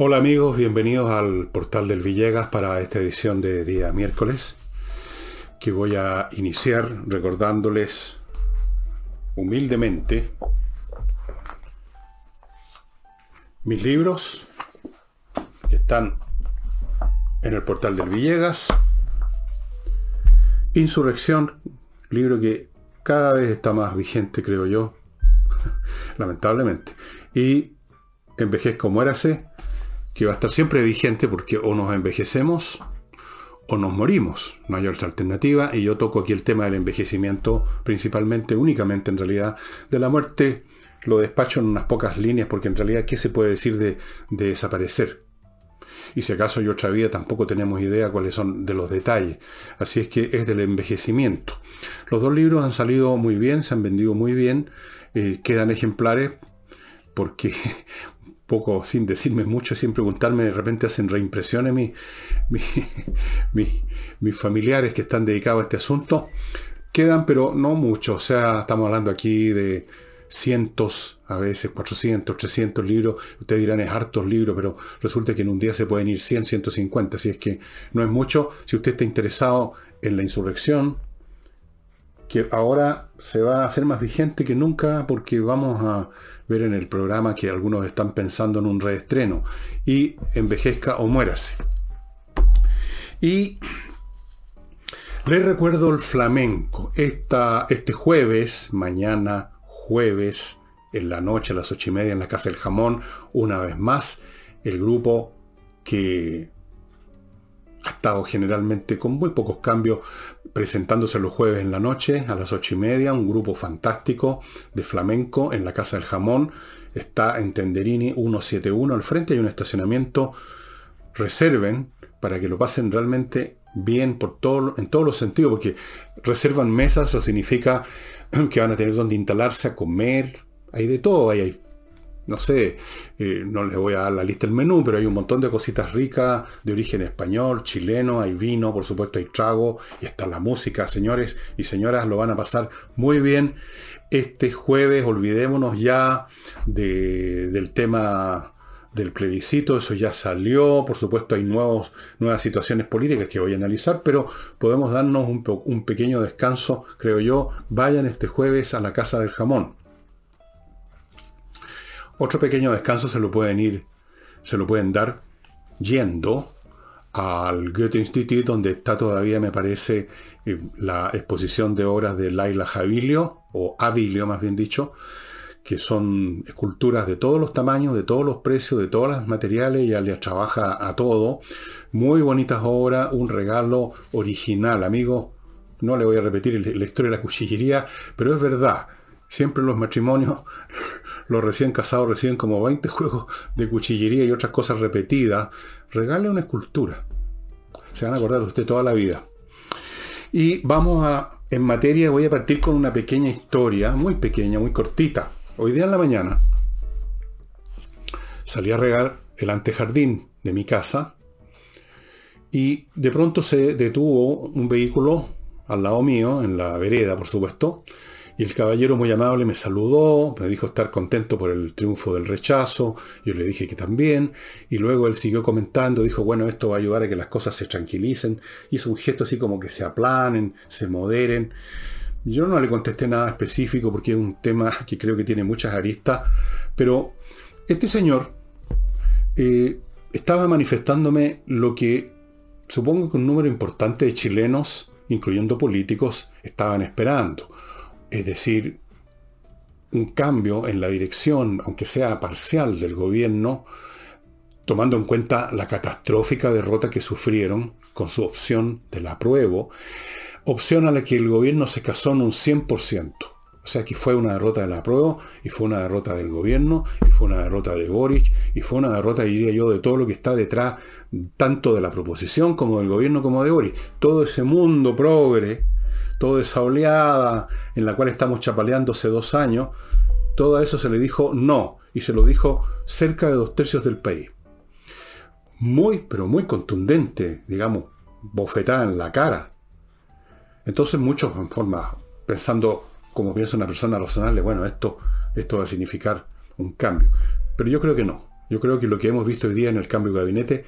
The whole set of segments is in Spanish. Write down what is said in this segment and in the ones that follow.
Hola amigos, bienvenidos al portal del Villegas para esta edición de día miércoles, que voy a iniciar recordándoles humildemente mis libros que están en el portal del Villegas. Insurrección, libro que cada vez está más vigente, creo yo, lamentablemente. Y Envejezca como érase, que va a estar siempre vigente porque o nos envejecemos o nos morimos. No hay otra alternativa. Y yo toco aquí el tema del envejecimiento, principalmente, únicamente en realidad, de la muerte. Lo despacho en unas pocas líneas porque en realidad, ¿qué se puede decir de, desaparecer? Y si acaso hay otra vida, tampoco tenemos idea cuáles son de los detalles. Así es que es del envejecimiento. Los dos libros han salido muy bien, se han vendido muy bien, eh, quedan ejemplares porque poco sin decirme mucho, sin preguntarme, de repente hacen reimpresiones mis, mis, familiares que están dedicados a este asunto. Quedan, pero no mucho. O sea, estamos hablando aquí de cientos, a veces 400, 300 libros. Ustedes dirán, es hartos libros, pero resulta que en un día se pueden ir 100, 150. Así es que no es mucho. Si usted está interesado en la insurrección, que ahora se va a hacer más vigente que nunca porque vamos a ver en el programa que algunos están pensando en un reestreno y envejezca o muérase. Y les recuerdo el flamenco. Esta, este jueves, mañana jueves, en la noche a las ocho y media en la Casa del Jamón, una vez más, el grupo que ha estado generalmente con muy pocos cambios presentándose los jueves en la noche a las ocho y media, un grupo fantástico de flamenco en la Casa del Jamón. Está en Tenderini 171 al frente, hay un estacionamiento. Reserven para que lo pasen realmente bien por todo, en todos los sentidos, porque reservan mesas, eso significa que van a tener donde instalarse a comer, hay de todo, hay no sé, eh, no les voy a dar la lista del menú, pero hay un montón de cositas ricas de origen español, chileno, hay vino, por supuesto hay trago y está la música, señores y señoras, lo van a pasar muy bien. Este jueves olvidémonos ya del tema del plebiscito, eso ya salió, por supuesto hay nuevos, nuevas situaciones políticas que voy a analizar, pero podemos darnos un, pequeño descanso, creo yo, vayan este jueves a la Casa del Jamón. Otro pequeño descanso se lo pueden ir, se lo pueden dar yendo al Goethe Institute, donde está todavía, me parece, eh, la exposición de obras de Laila Javilio, o Avilio más bien dicho, que son esculturas de todos los tamaños, de todos los precios, de todos los materiales, ya les trabaja a todo. Muy bonitas obras, un regalo original, amigo. No le voy a repetir la historia de la cuchillería, pero es verdad. Siempre los matrimonios los recién casados reciben como 20 juegos de cuchillería y otras cosas repetidas, regale una escultura. Se van a acordar de usted toda la vida. Y vamos a, en materia, voy a partir con una pequeña historia, muy pequeña, muy cortita. Hoy día en la mañana salí a regar el antejardín de mi casa y de pronto se detuvo un vehículo al lado mío, en la vereda, por supuesto, y el caballero muy amable me saludó, me dijo estar contento por el triunfo del rechazo, yo le dije que también, y luego él siguió comentando, dijo, bueno, esto va a ayudar a que las cosas se tranquilicen, hizo un gesto así como que se aplanen, se moderen. Yo no le contesté nada específico porque es un tema que creo que tiene muchas aristas, pero este señor eh, estaba manifestándome lo que supongo que un número importante de chilenos, incluyendo políticos, estaban esperando. Es decir, un cambio en la dirección, aunque sea parcial, del gobierno, tomando en cuenta la catastrófica derrota que sufrieron con su opción del apruebo, opción a la que el gobierno se casó en un 100%. O sea que fue una derrota del apruebo, y fue una derrota del gobierno, y fue una derrota de Boric, y fue una derrota, diría yo, de todo lo que está detrás, tanto de la proposición como del gobierno como de Boric. Todo ese mundo progre, toda esa oleada en la cual estamos chapaleando hace dos años, todo eso se le dijo no, y se lo dijo cerca de dos tercios del país. Muy, pero muy contundente, digamos, bofetada en la cara. Entonces muchos en forma, pensando como piensa una persona razonable, bueno, esto, esto va a significar un cambio. Pero yo creo que no. Yo creo que lo que hemos visto hoy día en el cambio de gabinete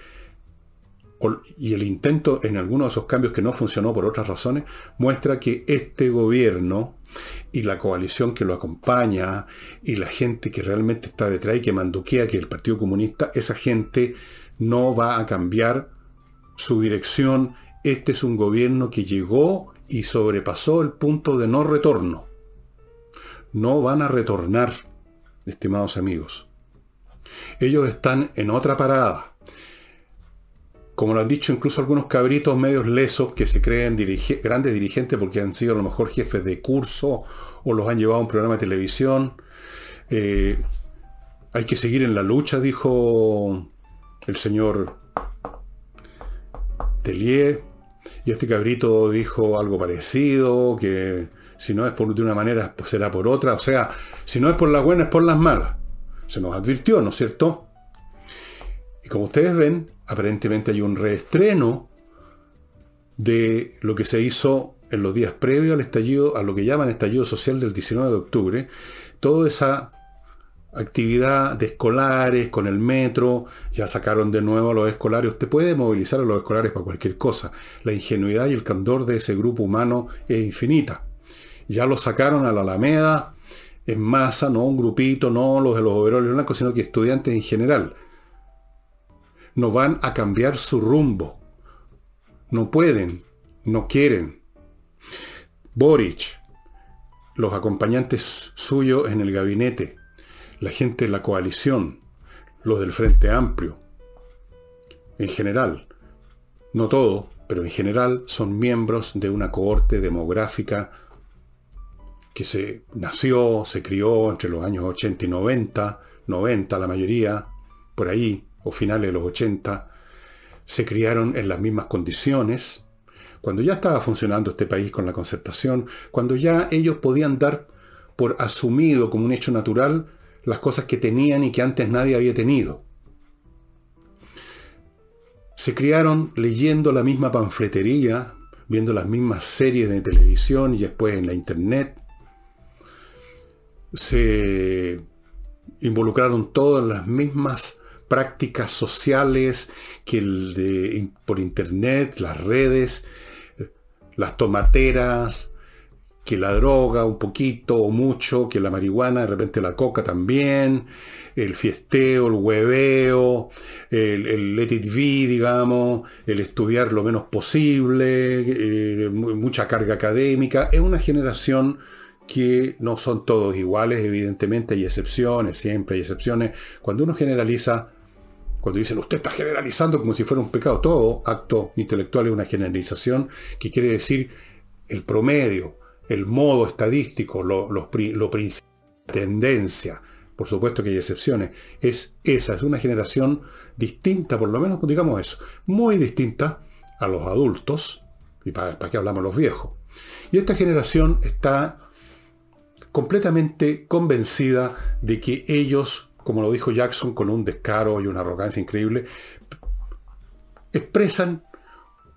y el intento en algunos de esos cambios que no funcionó por otras razones, muestra que este gobierno y la coalición que lo acompaña y la gente que realmente está detrás y que manduquea que el Partido Comunista, esa gente no va a cambiar su dirección. Este es un gobierno que llegó y sobrepasó el punto de no retorno. No van a retornar, estimados amigos. Ellos están en otra parada como lo han dicho incluso algunos cabritos medios lesos que se creen grandes dirigentes porque han sido a lo mejor jefes de curso o los han llevado a un programa de televisión. Eh, hay que seguir en la lucha, dijo el señor Telier. Y este cabrito dijo algo parecido, que si no es por de una manera, pues será por otra. O sea, si no es por las buenas, es por las malas. Se nos advirtió, ¿no es cierto? Y como ustedes ven, aparentemente hay un reestreno de lo que se hizo en los días previos al estallido, a lo que llaman estallido social del 19 de octubre, toda esa actividad de escolares con el metro, ya sacaron de nuevo a los escolares, usted puede movilizar a los escolares para cualquier cosa, la ingenuidad y el candor de ese grupo humano es infinita. Ya lo sacaron a la Alameda en masa, no un grupito, no los de los overoles blancos, sino que estudiantes en general no van a cambiar su rumbo. No pueden, no quieren. Boric, los acompañantes suyos en el gabinete, la gente de la coalición, los del Frente Amplio, en general, no todo, pero en general son miembros de una cohorte demográfica que se nació, se crió entre los años 80 y 90, 90 la mayoría, por ahí, o finales de los 80, se criaron en las mismas condiciones, cuando ya estaba funcionando este país con la concertación, cuando ya ellos podían dar por asumido como un hecho natural las cosas que tenían y que antes nadie había tenido. Se criaron leyendo la misma panfletería, viendo las mismas series de televisión y después en la internet. Se involucraron todas las mismas prácticas sociales que el de, por internet, las redes, las tomateras, que la droga un poquito o mucho, que la marihuana, de repente la coca también, el fiesteo, el hueveo, el, let it be, digamos, el estudiar lo menos posible, eh, mucha carga académica. Es una generación que no son todos iguales, evidentemente hay excepciones, siempre hay excepciones. Cuando uno generaliza, cuando dicen usted está generalizando como si fuera un pecado, todo acto intelectual es una generalización que quiere decir el promedio, el modo estadístico, lo, lo, lo tendencia. Por supuesto que hay excepciones. Es esa, es una generación distinta, por lo menos digamos eso, muy distinta a los adultos, y para, para qué hablamos los viejos. Y esta generación está completamente convencida de que ellos como lo dijo Jackson con un descaro y una arrogancia increíble, expresan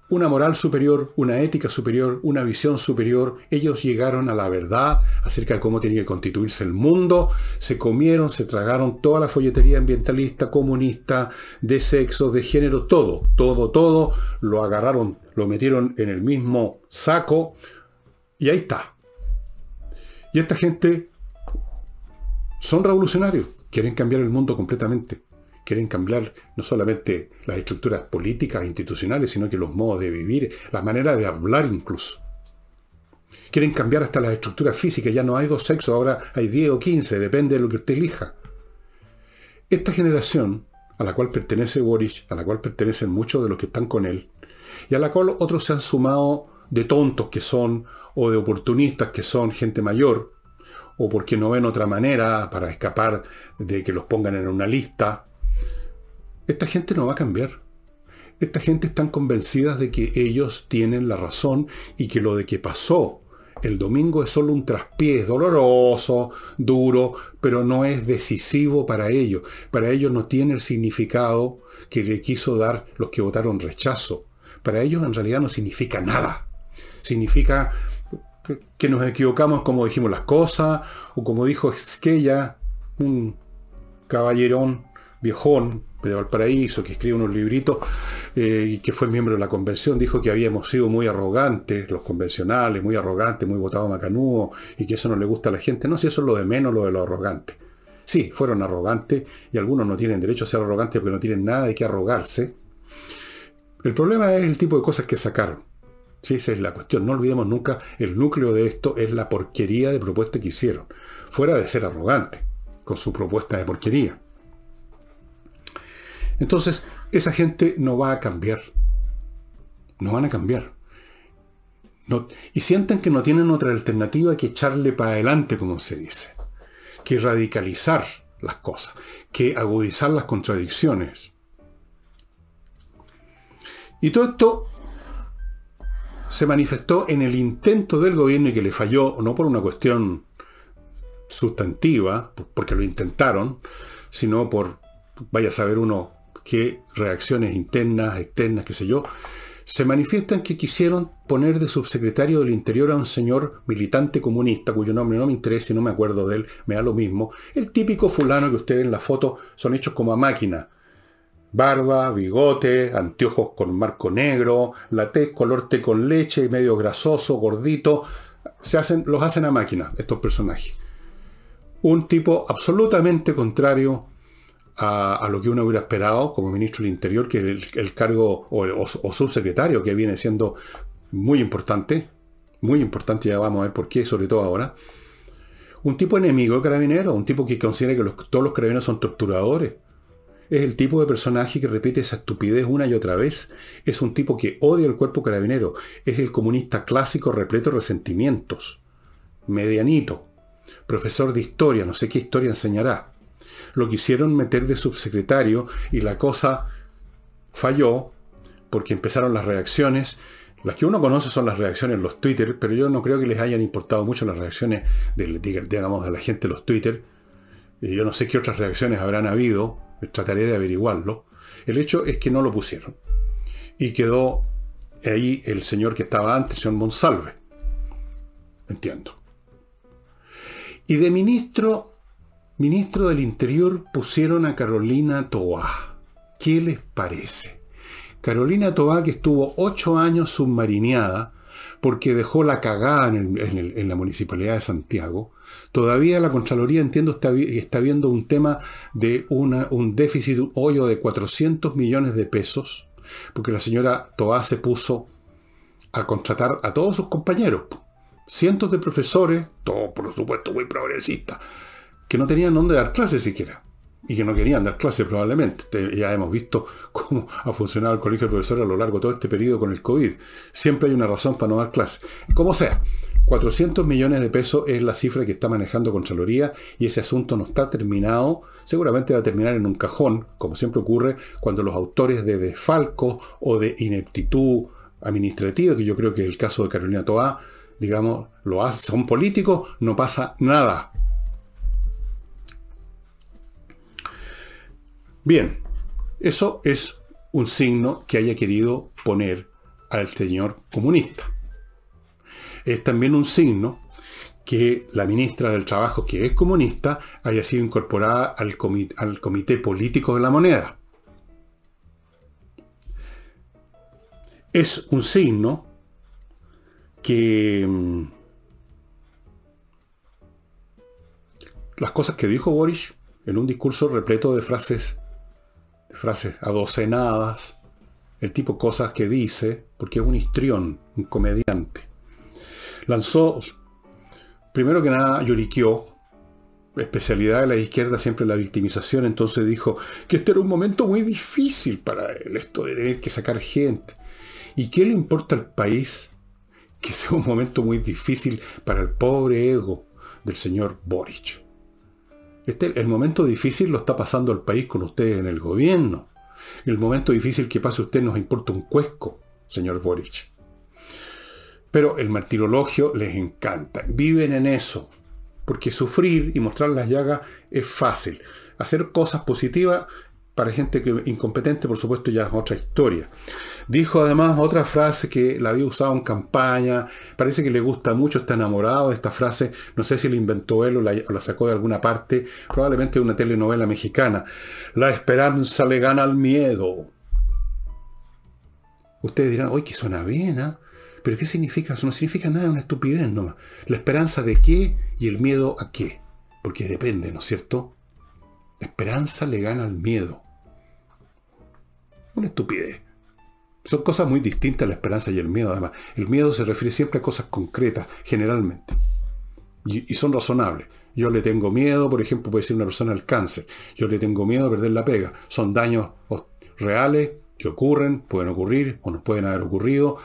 una moral superior, una ética superior, una visión superior. Ellos llegaron a la verdad acerca de cómo tenía que constituirse el mundo, se comieron, se tragaron toda la folletería ambientalista, comunista, de sexo, de género, todo, todo, todo, lo agarraron, lo metieron en el mismo saco y ahí está. Y esta gente son revolucionarios quieren cambiar el mundo completamente. Quieren cambiar no solamente las estructuras políticas e institucionales, sino que los modos de vivir, la manera de hablar incluso. Quieren cambiar hasta las estructuras físicas. Ya no hay dos sexos, ahora hay 10 o 15, depende de lo que usted elija. Esta generación, a la cual pertenece Boris, a la cual pertenecen muchos de los que están con él, y a la cual otros se han sumado de tontos que son, o de oportunistas que son gente mayor, o porque no ven otra manera para escapar de que los pongan en una lista. Esta gente no va a cambiar. Esta gente están convencidas de que ellos tienen la razón y que lo de que pasó el domingo es solo un traspiés doloroso, duro, pero no es decisivo para ellos. Para ellos no tiene el significado que le quiso dar los que votaron rechazo. Para ellos en realidad no significa nada. significa que nos equivocamos como dijimos las cosas, o como dijo Esquella, un caballerón viejón de Valparaíso, que escribe unos libritos eh, y que fue miembro de la convención, dijo que habíamos sido muy arrogantes, los convencionales, muy arrogantes, muy votados macanudo, y que eso no le gusta a la gente. No, si eso es lo de menos, lo de lo arrogante. Sí, fueron arrogantes, y algunos no tienen derecho a ser arrogantes porque no tienen nada de qué arrogarse. El problema es el tipo de cosas que sacaron. Sí, esa es la cuestión. No olvidemos nunca, el núcleo de esto es la porquería de propuesta que hicieron. Fuera de ser arrogante con su propuesta de porquería. Entonces, esa gente no va a cambiar. No van a cambiar. y sienten que no tienen otra alternativa que echarle para adelante, como se dice. Que radicalizar las cosas. Que agudizar las contradicciones. Y todo esto se manifestó en el intento del gobierno y que le falló, no por una cuestión sustantiva, porque lo intentaron, sino por, vaya a saber uno, qué reacciones internas, externas, qué sé yo, se manifiestan que quisieron poner de subsecretario del Interior a un señor militante comunista, cuyo nombre no me interesa y no me acuerdo de él, me da lo mismo, el típico fulano que ustedes en la foto son hechos como a máquina. Barba, bigote, anteojos con marco negro, la tez color té con leche, medio grasoso, gordito. Se hacen, los hacen a máquina estos personajes un tipo absolutamente contrario a, lo que uno hubiera esperado como ministro del Interior, que el, cargo o, subsecretario que viene siendo muy importante, muy importante, ya vamos a ver por qué, sobre todo ahora. Un tipo enemigo de carabineros, un tipo que considera que todos los carabineros son torturadores. Es el tipo de personaje que repite esa estupidez una y otra vez. Es un tipo que odia el cuerpo carabinero. Es el comunista clásico repleto de resentimientos. Medianito profesor de historia, no sé qué historia enseñará. Lo quisieron meter de subsecretario y la cosa falló porque empezaron las reacciones. Las que uno conoce son las reacciones en los Twitter, pero yo no creo que les hayan importado mucho las reacciones de, digamos, de la gente en los Twitter. Yo no sé qué otras reacciones habrán habido, trataré de averiguarlo. El hecho es que no lo pusieron. Y quedó ahí el señor que estaba antes, el señor Monsalve. Entiendo. Y de ministro, ministro del Interior pusieron a Carolina Toá. ¿Qué les parece? Carolina Toá que estuvo ocho años submarineada porque dejó la cagada en, la municipalidad de Santiago. Todavía la Contraloría, entiendo, está, está viendo un tema de un déficit, un hoyo de 400 millones de pesos, porque la señora Toá se puso a contratar a todos sus compañeros cientos de profesores, todos por supuesto muy progresistas, que no tenían dónde dar clases siquiera. Y que no querían dar clases probablemente. Ya hemos visto cómo ha funcionado el colegio de profesores a lo largo de todo este periodo con el COVID. Siempre hay una razón para no dar clases. Como sea, 400 millones de pesos es la cifra que está manejando Contraloría y ese asunto no está terminado. Seguramente va a terminar en un cajón, como siempre ocurre cuando los autores de desfalco o de ineptitud administrativa, que yo creo que es el caso de Carolina Toá, digamos, lo hace, son políticos, no pasa nada. Bien, eso es un signo que haya querido poner al señor comunista. Es también un signo que la ministra del Trabajo, que es comunista, haya sido incorporada al comité, político de la moneda. Es un signo que mm, las cosas que dijo Boris en un discurso repleto de frases, frases adocenadas, el tipo cosas que dice, porque es un histrión, un comediante. Lanzó, primero que nada, lloriqueó, especialidad de la izquierda siempre la victimización, entonces dijo que este era un momento muy difícil para él, esto de tener que sacar gente. ¿Y qué le importa al país que sea un momento muy difícil para el pobre ego del señor Boric. Este, el momento difícil lo está pasando el país con ustedes en el gobierno. El momento difícil que pase usted nos importa un cuesco, señor Boric. Pero el martirologio les encanta. Viven en eso. Porque sufrir y mostrar las llagas es fácil. Hacer cosas positivas para gente que incompetente, por supuesto, ya es otra historia. Dijo además otra frase que la había usado en campaña, parece que le gusta mucho, está enamorado de esta frase, no sé si la inventó él o la, sacó de alguna parte, probablemente de una telenovela mexicana. La esperanza le gana al miedo. Ustedes dirán, oye, que suena bien, ¿ah? Pero ¿qué significa? Eso no significa nada, una estupidez nomás. ¿La esperanza de qué y el miedo a qué? Porque depende, ¿no es cierto? La esperanza le gana al miedo. Una estupidez. Son cosas muy distintas la esperanza y el miedo, además. El miedo se refiere siempre a cosas concretas, generalmente. Y, son razonables. Yo le tengo miedo, por ejemplo, puede ser una persona al cáncer. Yo le tengo miedo a perder la pega. Son daños reales que ocurren, pueden ocurrir o nos pueden haber ocurrido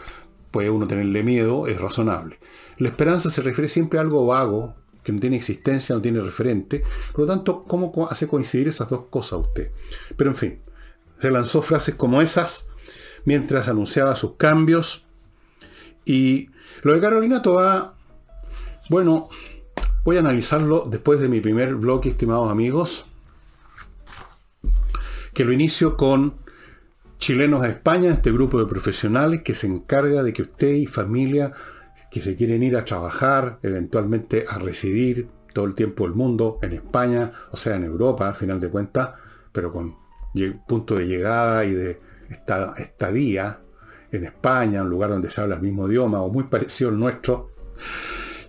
puede uno tenerle miedo, es razonable. La esperanza se refiere siempre a algo vago, que no tiene existencia, no tiene referente. Por lo tanto, ¿cómo hace coincidir esas dos cosas usted? Pero en fin, se lanzó frases como esas mientras anunciaba sus cambios. Y lo de Carolina Toa, bueno, voy a analizarlo después de mi primer bloque, estimados amigos, que lo inicio con Chilenos a España, este grupo de profesionales que se encarga de que usted y familia que se quieren ir a trabajar, eventualmente a residir todo el tiempo del mundo, en España, o sea, en Europa, al final de cuentas, pero con punto de llegada y de estadía en España, un lugar donde se habla el mismo idioma o muy parecido al nuestro.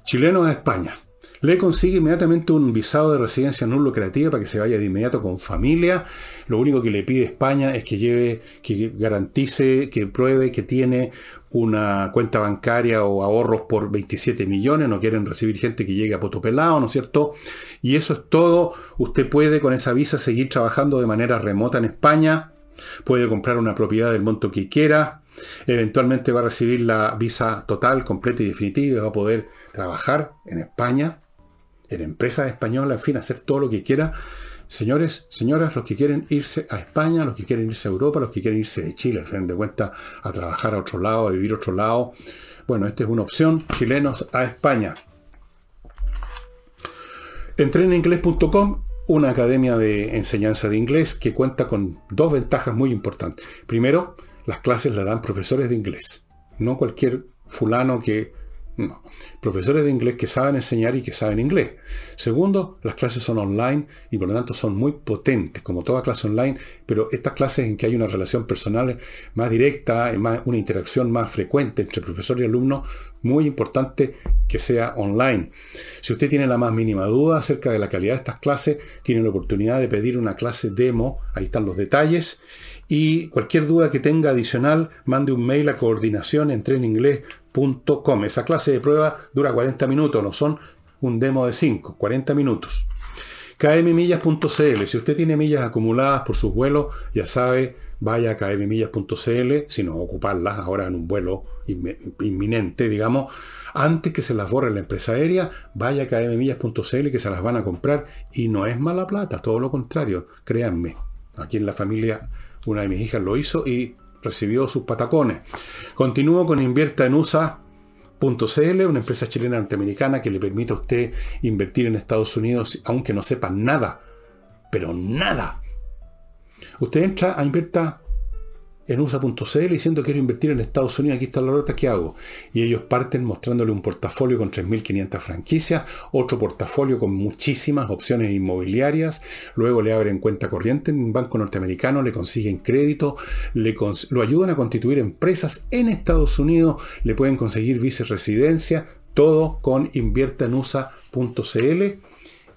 Chilenos a España le consigue inmediatamente un visado de residencia no lucrativa para que se vaya de inmediato con familia. Lo único que le pide España es que lleve, que garantice, que pruebe que tiene una cuenta bancaria o ahorros por 27 millones. No quieren recibir gente que llegue a potopelado, ¿no es cierto? Y eso es todo. Usted puede con esa visa seguir trabajando de manera remota en España. Puede comprar una propiedad del monto que quiera. Eventualmente va a recibir la visa total, completa y definitiva y va a poder trabajar en España en empresas españolas, en fin, hacer todo lo que quiera. Señores, señoras, los que quieren irse a España, los que quieren irse a Europa, los que quieren irse de Chile, al de cuentas, a trabajar a otro lado, a vivir a otro lado. Bueno, esta es una opción, chilenos a España. Entreninglés.com, una academia de enseñanza de inglés que cuenta con dos ventajas muy importantes. Primero, las clases las dan profesores de inglés, no cualquier fulano que no. Profesores de inglés que saben enseñar y que saben inglés. Segundo, las clases son online y por lo tanto son muy potentes, como toda clase online, pero estas clases en que hay una relación personal más directa, una interacción más frecuente entre profesor y alumno, muy importante que sea online. Si usted tiene la más mínima duda acerca de la calidad de estas clases, tiene la oportunidad de pedir una clase demo, ahí están los detalles, y cualquier duda que tenga adicional, mande un mail a coordinación en inglés esa clase de prueba dura 40 minutos, no son un demo de 5, 40 minutos. kmmillas.cl, si usted tiene millas acumuladas por sus vuelos, ya sabe, vaya a kmmillas.cl, si no ocuparlas ahora en un vuelo inminente, digamos, antes que se las borre la empresa aérea, vaya a kmmillas.cl que se las van a comprar y no es mala plata, todo lo contrario, créanme. Aquí en la familia una de mis hijas lo hizo y recibió sus patacones. Continúo con invierta en USA.cl, una empresa chilena norteamericana que le permite a usted invertir en Estados Unidos aunque no sepa nada, pero nada. Usted entra a invierta en USA.cl diciendo quiero invertir en Estados Unidos, aquí está la nota que hago. Y ellos parten mostrándole un portafolio con 3.500 franquicias, otro portafolio con muchísimas opciones inmobiliarias, luego le abren cuenta corriente en un banco norteamericano, le consiguen crédito, le lo ayudan a constituir empresas en Estados Unidos, le pueden conseguir vice-residencia, todo con inviertaenusa.cl.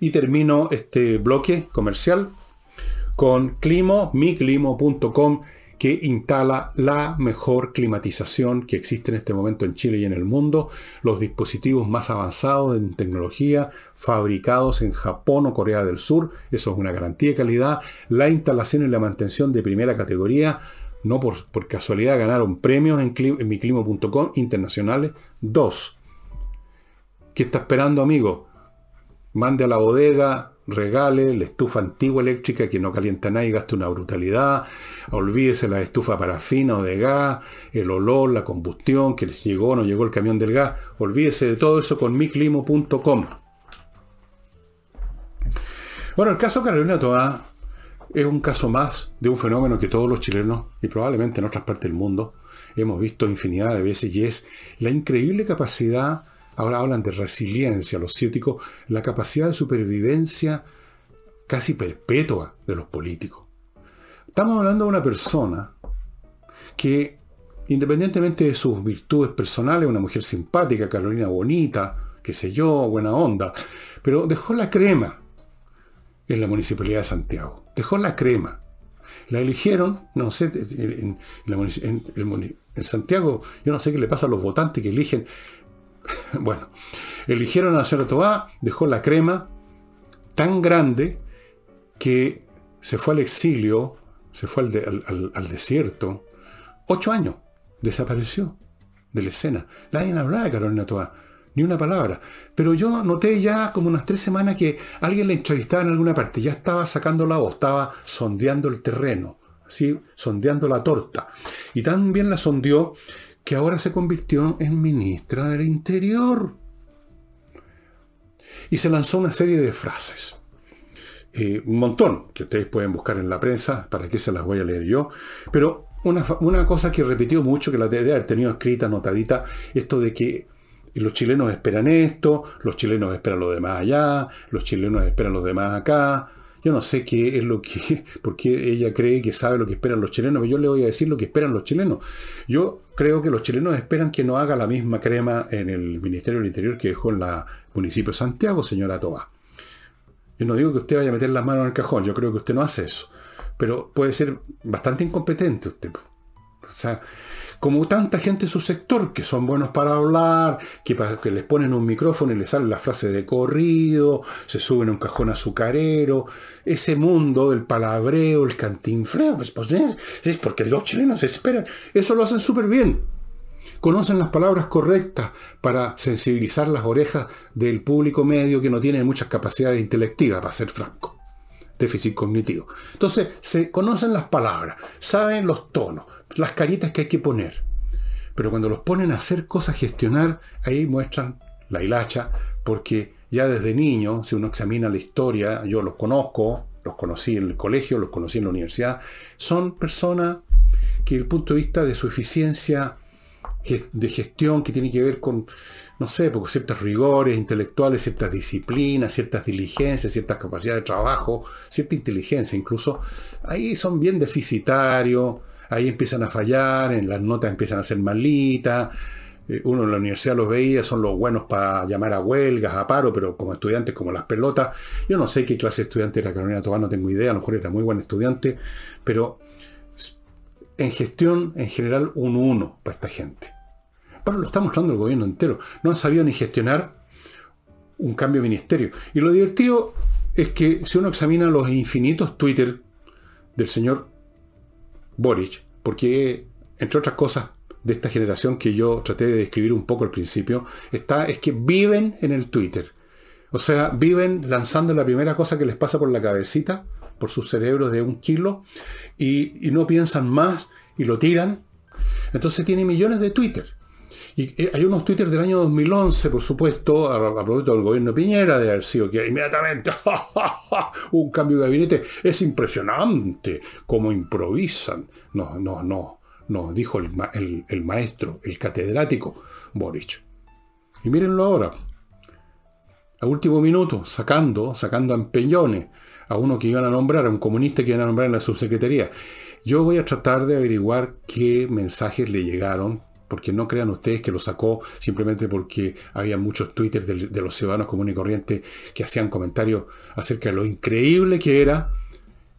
Y termino este bloque comercial con Climo, miclimo.com que instala la mejor climatización que existe en este momento en Chile y en el mundo, los dispositivos más avanzados en tecnología, fabricados en Japón o Corea del Sur, eso es una garantía de calidad, la instalación y la mantención de primera categoría, no por, casualidad ganaron premios en, en miclimo.com internacionales, dos. ¿Qué está esperando, amigo? Mande a la bodega, regale la estufa antigua eléctrica que no calienta nada y gasta una brutalidad. Olvídese la estufa parafina o de gas, el olor, la combustión, que llegó o no llegó el camión del gas. Olvídese de todo eso con miclimo.com. Bueno, el caso Carolina Toa es un caso más de un fenómeno que todos los chilenos y probablemente en otras partes del mundo hemos visto infinidad de veces y es la increíble capacidad, ahora hablan de resiliencia los ciúticos, la capacidad de supervivencia casi perpetua de los políticos. Estamos hablando de una persona que, independientemente de sus virtudes personales, una mujer simpática, Carolina bonita, qué sé yo, buena onda, pero dejó la crema en la Municipalidad de Santiago. Dejó la crema. La eligieron, no sé, en, Santiago, yo no sé qué le pasa a los votantes que eligen. bueno, eligieron a la señora Tobá, dejó la crema tan grande que se fue al exilio, se fue al, desierto. Ocho años, desapareció de la escena. Nadie hablaba de Carolina Toá ni una palabra. Pero yo noté ya como unas tres semanas que alguien le entrevistaba en alguna parte, ya estaba sacando la voz, estaba sondeando el terreno, así, sondeando la torta. Y tan bien la sondeó que ahora se convirtió en ministra del Interior. Y se lanzó una serie de frases. Eh, un montón que ustedes pueden buscar en la prensa, para que se las voy a leer yo. Pero una, una cosa que repitió mucho, que la debe haber tenido escrita, notadita, esto de que los chilenos esperan esto, los chilenos esperan lo demás allá, los chilenos esperan lo demás acá. Yo no sé qué es lo que, porque ella cree que sabe lo que esperan los chilenos, pero yo le voy a decir lo que esperan los chilenos. Yo creo que los chilenos esperan que no haga la misma crema en el Ministerio del Interior que dejó en la municipio de Santiago, señora Toba. Yo no digo que usted vaya a meter las manos en el cajón, yo creo que usted no hace eso. Pero puede ser bastante incompetente usted. O sea, como tanta gente en su sector, que son buenos para hablar, que, que les ponen un micrófono y les sale la frase de corrido, se suben a un cajón azucarero, ese mundo del palabreo, el cantinfreo, pues, pues es, porque los chilenos esperan, eso lo hacen súper bien. Conocen las palabras correctas para sensibilizar las orejas del público medio que no tiene muchas capacidades intelectivas, para ser franco déficit cognitivo. Entonces, se conocen las palabras, saben los tonos, las caritas que hay que poner. Pero cuando los ponen a hacer cosas, gestionar, ahí muestran la hilacha, porque ya desde niño, si uno examina la historia, yo los conozco, los conocí en el colegio, los conocí en la universidad, son personas que el punto de vista de su eficiencia de gestión que tiene que ver con, no sé, porque ciertos rigores intelectuales, ciertas disciplinas, ciertas diligencias, ciertas capacidades de trabajo, cierta inteligencia incluso, ahí son bien deficitarios, ahí empiezan a fallar, en las notas empiezan a ser malitas, eh, uno en la universidad los veía, son los buenos para llamar a huelgas, a paro, pero como estudiantes como las pelotas, yo no sé qué clase de estudiante era Carolina Tobán, no tengo idea, a lo mejor era muy buen estudiante, pero en gestión en general un uno para esta gente. Pero lo está mostrando el gobierno entero. No han sabido ni gestionar un cambio de ministerio. Y lo divertido es que si uno examina los infinitos Twitter del señor Boric, porque entre otras cosas de esta generación que yo traté de describir un poco al principio, está, es que viven en el Twitter. O sea, viven lanzando la primera cosa que les pasa por la cabecita, por su cerebro de un kilo, y, y no piensan más y lo tiran. Entonces tiene millones de Twitter. Y eh, hay unos Twitter del año 2011, por supuesto, a, propósito del gobierno Piñera, de haber sido que inmediatamente un cambio de gabinete. Es impresionante cómo improvisan. No, no, no, nos dijo el, el, maestro, el catedrático Boric. Y mírenlo ahora. A último minuto, sacando, sacando a empeñones a uno que iban a nombrar, a un comunista que iban a nombrar en la subsecretaría. Yo voy a tratar de averiguar qué mensajes le llegaron porque no crean ustedes que lo sacó simplemente porque había muchos twitters de, los ciudadanos comunes y corrientes que hacían comentarios acerca de lo increíble que era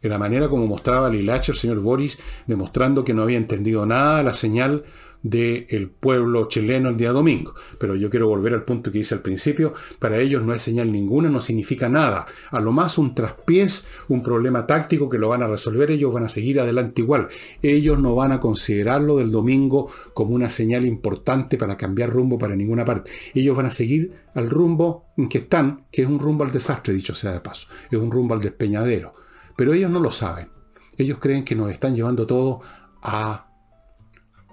en la manera como mostraba Lilache el señor Boris, demostrando que no había entendido nada la señal del pueblo chileno el día domingo. Pero yo quiero volver al punto que hice al principio, para ellos no es señal ninguna, no significa nada. A lo más un traspiés, un problema táctico que lo van a resolver, ellos van a seguir adelante igual. Ellos no van a considerarlo del domingo como una señal importante para cambiar rumbo para ninguna parte. Ellos van a seguir al rumbo en que están, que es un rumbo al desastre, dicho sea de paso, es un rumbo al despeñadero. Pero ellos no lo saben. Ellos creen que nos están llevando todo a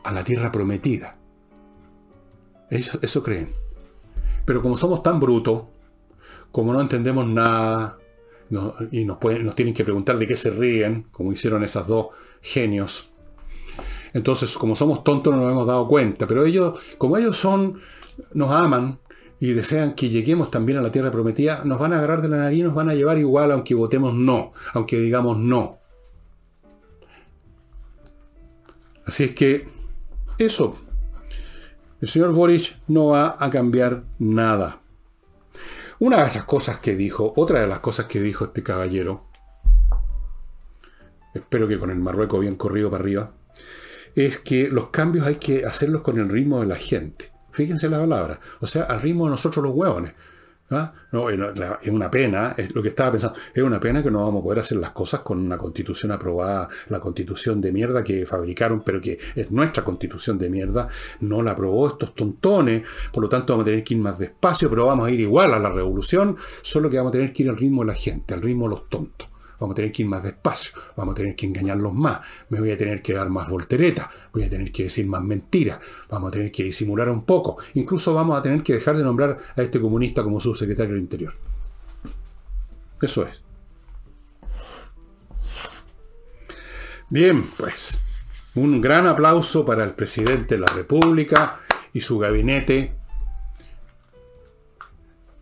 a la tierra prometida. Eso, eso creen. Pero como somos tan brutos, como no entendemos nada, y nos, nos tienen que preguntar de qué se ríen, como hicieron esas dos genios. Entonces, como somos tontos no nos hemos dado cuenta, pero ellos, como ellos son, nos aman y desean que lleguemos también a la tierra prometida, nos van a agarrar de la nariz, nos van a llevar igual aunque votemos no, aunque digamos no. Así es que eso, el señor Boric no va a cambiar nada. Una de las cosas que dijo, otra de las cosas que dijo este caballero, espero que con el Marruecos bien corrido para arriba, es que los cambios hay que hacerlos con el ritmo de la gente. Fíjense la palabra. O sea, al ritmo de nosotros los hueones. ¿Ah? No, es una pena, es lo que estaba pensando, es una pena que no vamos a poder hacer las cosas con una constitución aprobada, la constitución de mierda que fabricaron, pero que es nuestra constitución de mierda, no la aprobó estos tontones, por lo tanto vamos a tener que ir más despacio, pero vamos a ir igual a la revolución, solo que vamos a tener que ir al ritmo de la gente, al ritmo de los tontos. Vamos a tener que ir más despacio, vamos a tener que engañarlos más, me voy a tener que dar más volteretas, voy a tener que decir más mentiras, vamos a tener que disimular un poco, incluso vamos a tener que dejar de nombrar a este comunista como subsecretario del Interior. Eso es. Bien, pues un gran aplauso para el presidente de la República y su gabinete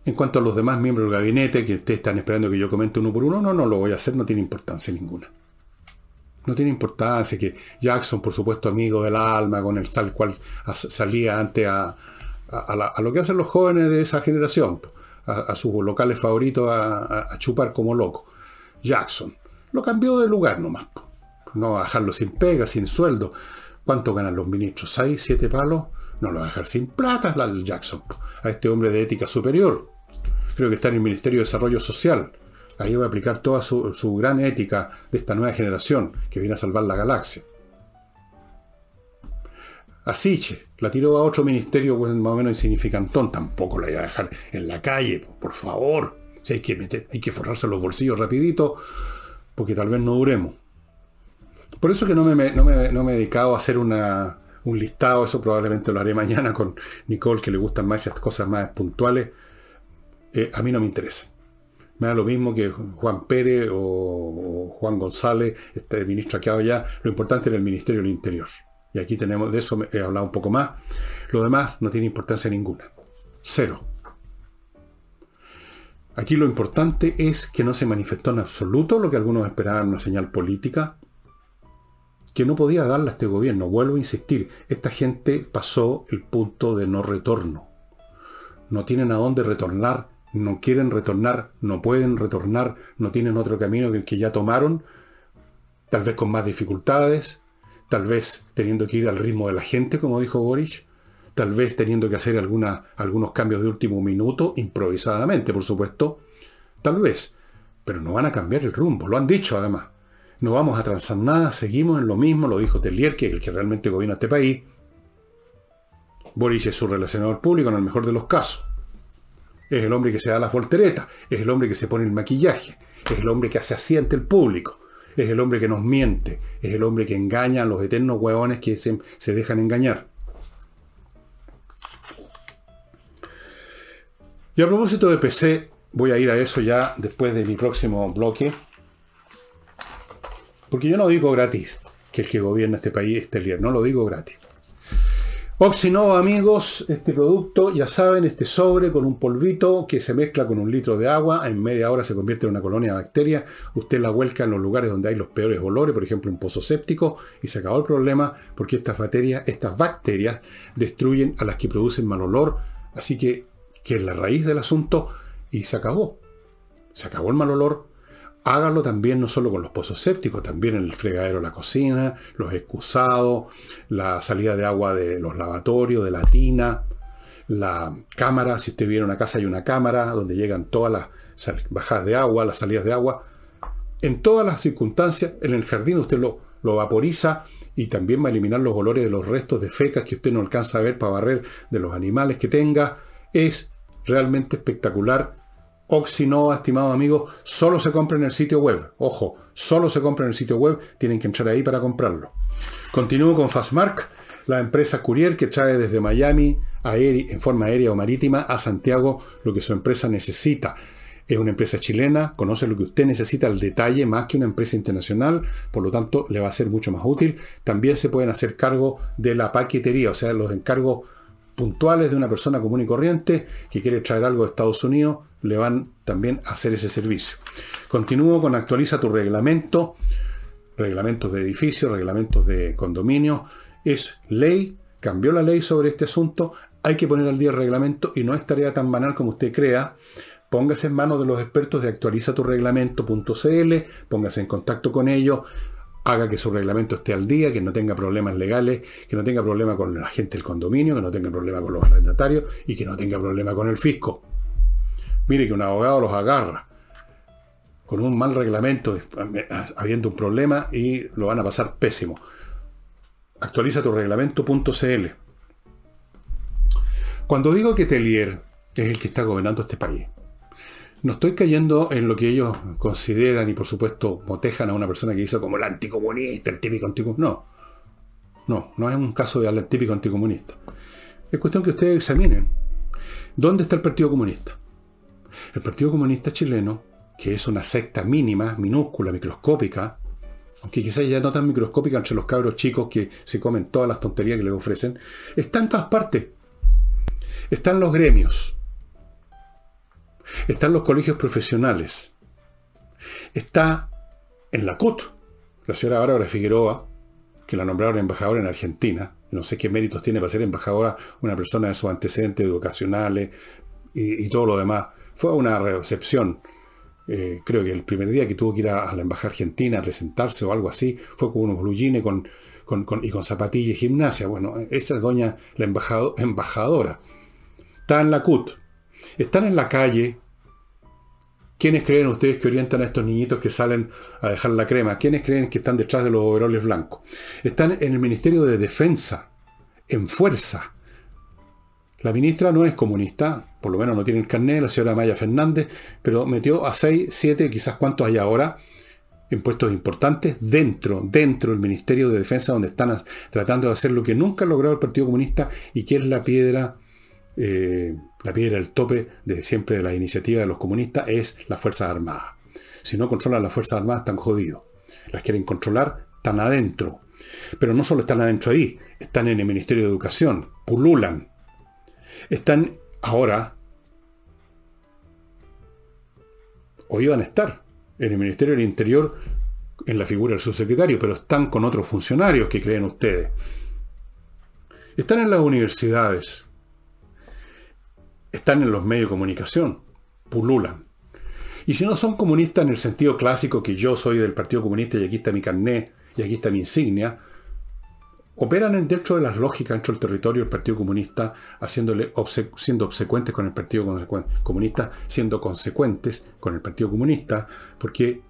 en cuanto a los demás miembros del gabinete, que ustedes están esperando que yo comente uno por uno, no, no lo voy a hacer, no tiene importancia ninguna. No tiene importancia que Jackson, por supuesto, amigo del alma, con el tal cual salía antes a, lo que hacen los jóvenes de esa generación, a, sus locales favoritos a, chupar como loco. Jackson. Lo cambió de lugar nomás. No va a dejarlo sin pega, sin sueldo. ¿Cuánto ganan los ministros? ¿Seis, siete palos? No lo va a dejar sin plata Jackson. A este hombre de ética superior creo que está en el Ministerio de Desarrollo Social. Ahí va a aplicar toda su, gran ética de esta nueva generación que viene a salvar la galaxia. Asiche, la tiró a otro ministerio pues, más o menos insignificantón, tampoco la iba a dejar en la calle, por favor. Si hay que, meter, hay que forrarse los bolsillos rapidito, porque tal vez no duremos. Por eso que no me, no me, he dedicado a hacer una, un listado, eso probablemente lo haré mañana con Nicole, que le gustan más esas cosas más puntuales, eh, a mí no me interesa. Me da lo mismo que Juan Pérez o, Juan González, este ministro aquí ya. Lo importante era el Ministerio del Interior. Y aquí tenemos, de eso he hablado un poco más. Lo demás no tiene importancia ninguna. Cero. Aquí lo importante es que no se manifestó en absoluto lo que algunos esperaban una señal política, que no podía darle a este gobierno. Vuelvo a insistir, esta gente pasó el punto de no retorno. No tienen a dónde retornar no quieren retornar, no pueden retornar, no tienen otro camino que el que ya tomaron, tal vez con más dificultades, tal vez teniendo que ir al ritmo de la gente, como dijo Boric, tal vez teniendo que hacer algunos cambios de último minuto, improvisadamente, por supuesto, tal vez, pero no van a cambiar el rumbo, lo han dicho además. No vamos a transar nada, seguimos en lo mismo, lo dijo Tellier, que es el que realmente gobierna este país. Boric es su relacionador público en el mejor de los casos. Es el hombre que se da las volteretas, es el hombre que se pone el maquillaje, es el hombre que hace así el público, es el hombre que nos miente, es el hombre que engaña a los eternos hueones que se dejan engañar. Y a propósito de PC, voy a ir a eso ya después de mi próximo bloque. Porque yo no digo gratis que el que gobierna este país es Telier, no lo digo gratis. Oxinova, amigos, este producto, ya saben, este sobre con un polvito que se mezcla con un litro de agua, en media hora se convierte en una colonia de bacterias, usted la vuelca en los lugares donde hay los peores olores, por ejemplo un pozo séptico, y se acabó el problema porque estas bacterias, estas bacterias destruyen a las que producen mal olor, así que, que es la raíz del asunto, y se acabó. Se acabó el mal olor, hágalo también no solo con los pozos sépticos, también en el fregadero de la cocina, los excusados, la salida de agua de los lavatorios, de la tina, la cámara, si usted viene a una casa hay una cámara donde llegan todas las bajadas de agua, las salidas de agua. En todas las circunstancias, en el jardín usted lo, lo vaporiza y también va a eliminar los olores de los restos de fecas que usted no alcanza a ver para barrer de los animales que tenga. Es realmente espectacular Oxinova, estimados amigos, solo se compra en el sitio web. Ojo, solo se compra en el sitio web, tienen que entrar ahí para comprarlo. Continúo con Fastmark, la empresa courier que trae desde Miami en forma aérea o marítima a Santiago lo que su empresa necesita. es una empresa chilena, conoce lo que usted necesita al detalle más que una empresa internacional, por lo tanto le va a ser mucho más útil. También se pueden hacer cargo de la paquetería, o sea, los encargos puntuales de una persona común y corriente que quiere traer algo de Estados Unidos, le van también a hacer ese servicio. Continúo con actualiza tu reglamento, reglamentos de edificios, reglamentos de condominio. Es ley, cambió la ley sobre este asunto, hay que poner al día el reglamento y no es tarea tan banal como usted crea. Póngase en manos de los expertos de actualiza tu reglamento.cl, póngase en contacto con ellos, haga que su reglamento esté al día, que no tenga problemas legales, que no tenga problema con la gente del condominio, que no tenga problema con los arrendatarios y que no tenga problema con el fisco. Mire que un abogado los agarra con un mal reglamento, habiendo un problema y lo van a pasar pésimo. Actualiza tu reglamento.cl. Cuando digo que Telier es el que está gobernando este país, no estoy cayendo en lo que ellos consideran y por supuesto motejan a una persona que hizo como el anticomunista, el típico anticomunista. No, no, no es un caso de típico anticomunista. Es cuestión que ustedes examinen. ¿Dónde está el Partido Comunista? El Partido Comunista chileno, que es una secta mínima, minúscula, microscópica, aunque quizás ya no tan microscópica entre los cabros chicos que se comen todas las tonterías que les ofrecen, está en todas partes. Están los gremios, están los colegios profesionales. Está en la CUT, la señora Bárbara Figueroa, que la nombraron embajadora en Argentina. No sé qué méritos tiene para ser embajadora una persona de sus antecedentes educacionales y, todo lo demás. Fue una recepción. Eh, creo que el primer día que tuvo que ir a, la embajada argentina a presentarse o algo así, fue con unos blue con, y con zapatillas y gimnasia. Bueno, esa es doña la embajadora. Está en la CUT. Están en la calle. ¿Quiénes creen ustedes que orientan a estos niñitos que salen a dejar la crema? ¿Quiénes creen que están detrás de los overoles blancos? Están en el Ministerio de Defensa, en fuerza. La ministra no es comunista, por lo menos no tiene el carnet, la señora Maya Fernández, pero metió a seis, siete, quizás cuántos hay ahora, en puestos importantes dentro, dentro del Ministerio de Defensa, donde están tratando de hacer lo que nunca ha logrado el Partido Comunista y que es la piedra eh, la piedra, el tope de siempre de la iniciativa de los comunistas es las Fuerzas Armadas. Si no controlan las Fuerzas Armadas, están jodidos. Las quieren controlar, están adentro. Pero no solo están adentro ahí, están en el Ministerio de Educación, pululan. Están ahora, o iban a estar, en el Ministerio del Interior, en la figura del subsecretario, pero están con otros funcionarios que creen ustedes. Están en las universidades, están en los medios de comunicación, pululan. Y si no son comunistas en el sentido clásico que yo soy del Partido Comunista y aquí está mi carné y aquí está mi insignia, operan dentro de las lógicas dentro del territorio del Partido Comunista, haciéndole siendo obsecuentes con el Partido Comunista, siendo consecuentes con el Partido Comunista, porque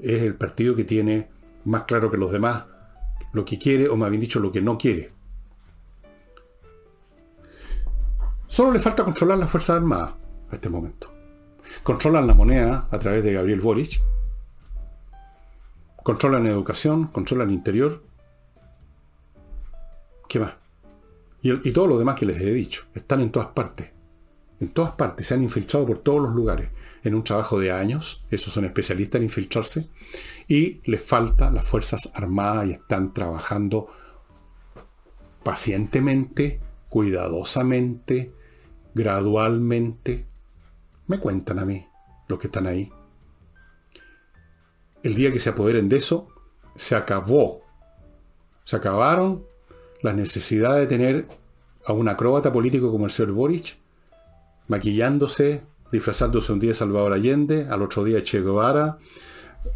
es el partido que tiene más claro que los demás lo que quiere, o más bien dicho, lo que no quiere. Solo le falta controlar las Fuerzas Armadas a este momento. Controlan la moneda a través de Gabriel Boric. Controlan educación, controlan interior. ¿Qué más? Y, y todo lo demás que les he dicho. Están en todas partes. En todas partes. Se han infiltrado por todos los lugares. En un trabajo de años. Esos son especialistas en infiltrarse. Y les falta las Fuerzas Armadas y están trabajando pacientemente, cuidadosamente, gradualmente, me cuentan a mí, los que están ahí. El día que se apoderen de eso, se acabó. Se acabaron las necesidades de tener a un acróbata político como el señor Boric, maquillándose, disfrazándose un día Salvador Allende, al otro día Che Guevara,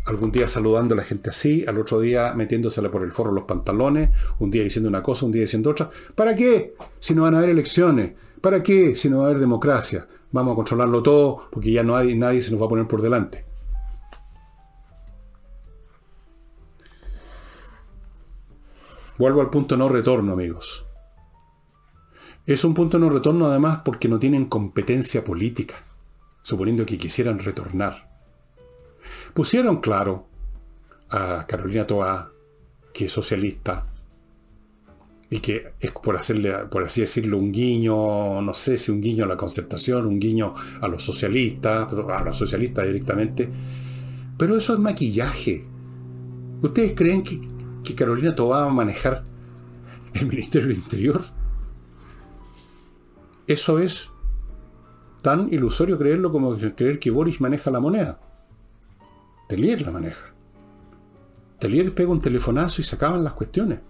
algún día saludando a la gente así, al otro día metiéndosela por el forro los pantalones, un día diciendo una cosa, un día diciendo otra. ¿Para qué? Si no van a haber elecciones. ¿Para qué si no va a haber democracia? Vamos a controlarlo todo porque ya no hay nadie se nos va a poner por delante. Vuelvo al punto no retorno, amigos. Es un punto no retorno además porque no tienen competencia política, suponiendo que quisieran retornar. Pusieron claro a Carolina Toa, que es socialista, y que es por hacerle, por así decirlo, un guiño, no sé si un guiño a la concertación, un guiño a los socialistas, a los socialistas directamente. Pero eso es maquillaje. ¿Ustedes creen que, que Carolina Tobá va a manejar el Ministerio del Interior? Eso es tan ilusorio creerlo como creer que Boris maneja la moneda. Telier la maneja. Telier pega un telefonazo y se acaban las cuestiones.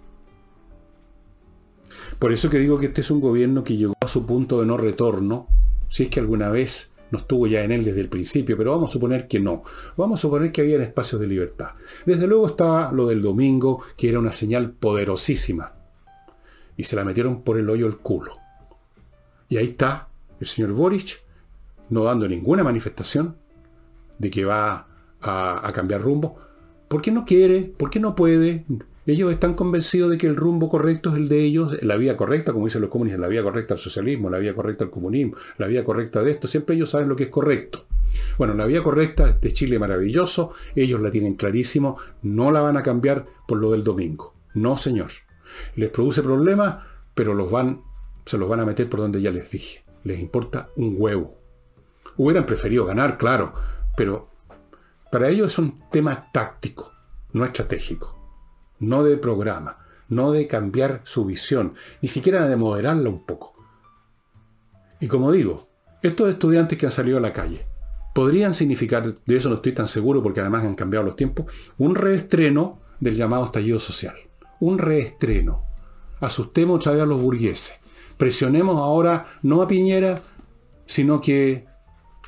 Por eso que digo que este es un gobierno que llegó a su punto de no retorno, si es que alguna vez no estuvo ya en él desde el principio, pero vamos a suponer que no. Vamos a suponer que había espacios de libertad. Desde luego estaba lo del domingo, que era una señal poderosísima. Y se la metieron por el hoyo el culo. Y ahí está el señor Boric, no dando ninguna manifestación de que va a, a cambiar rumbo. ¿Por qué no quiere? ¿Por qué no puede? Ellos están convencidos de que el rumbo correcto es el de ellos, la vía correcta, como dicen los comunistas, la vía correcta al socialismo, la vía correcta al comunismo, la vía correcta de esto. Siempre ellos saben lo que es correcto. Bueno, la vía correcta de Chile maravilloso, ellos la tienen clarísimo, no la van a cambiar por lo del domingo. No, señor. Les produce problemas, pero los van, se los van a meter por donde ya les dije. Les importa un huevo. Hubieran preferido ganar, claro, pero para ellos es un tema táctico, no estratégico no de programa, no de cambiar su visión, ni siquiera de moderarla un poco. Y como digo, estos estudiantes que han salido a la calle, podrían significar, de eso no estoy tan seguro porque además han cambiado los tiempos, un reestreno del llamado estallido social. Un reestreno. Asustemos otra vez a los burgueses. Presionemos ahora no a Piñera, sino que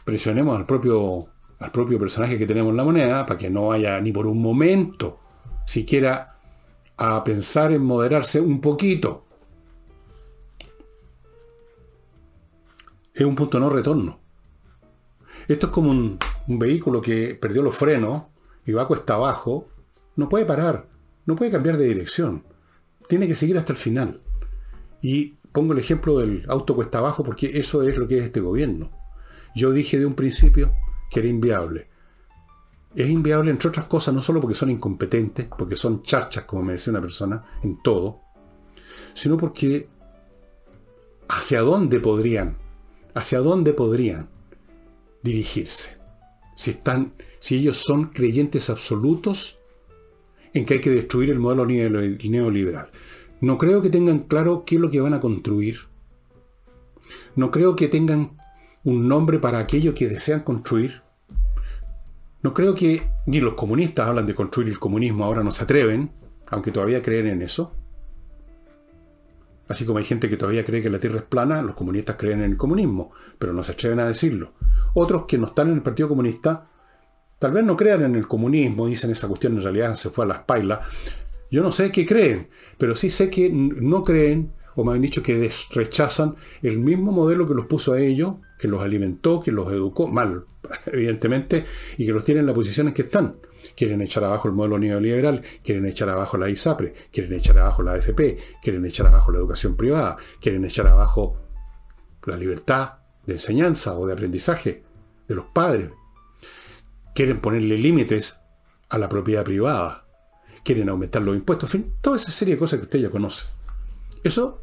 presionemos al propio, al propio personaje que tenemos en la moneda para que no haya ni por un momento siquiera a pensar en moderarse un poquito. Es un punto no retorno. Esto es como un, vehículo que perdió los frenos y va cuesta abajo. No puede parar, no puede cambiar de dirección. Tiene que seguir hasta el final. Y pongo el ejemplo del auto cuesta abajo porque eso es lo que es este gobierno. Yo dije de un principio que era inviable es inviable, entre otras cosas, no solo porque son incompetentes, porque son charchas, como me decía una persona, en todo, sino porque hacia dónde podrían, hacia dónde podrían dirigirse. Si están, si ellos son creyentes absolutos en que hay que destruir el modelo neoliberal. No creo que tengan claro qué es lo que van a construir. No creo que tengan un nombre para aquello que desean construir. No creo que ni los comunistas hablan de construir el comunismo, ahora no se atreven, aunque todavía creen en eso. Así como hay gente que todavía cree que la Tierra es plana, los comunistas creen en el comunismo, pero no se atreven a decirlo. Otros que no están en el Partido Comunista, tal vez no crean en el comunismo, dicen esa cuestión en realidad se fue a las pailas. Yo no sé qué creen, pero sí sé que no creen, o me han dicho que rechazan el mismo modelo que los puso a ellos, que los alimentó, que los educó, mal, evidentemente, y que los tienen en las posiciones que están. Quieren echar abajo el modelo neoliberal, quieren echar abajo la ISAPRE, quieren echar abajo la AFP, quieren echar abajo la educación privada, quieren echar abajo la libertad de enseñanza o de aprendizaje de los padres. Quieren ponerle límites a la propiedad privada. Quieren aumentar los impuestos. En fin, toda esa serie de cosas que usted ya conoce. Eso,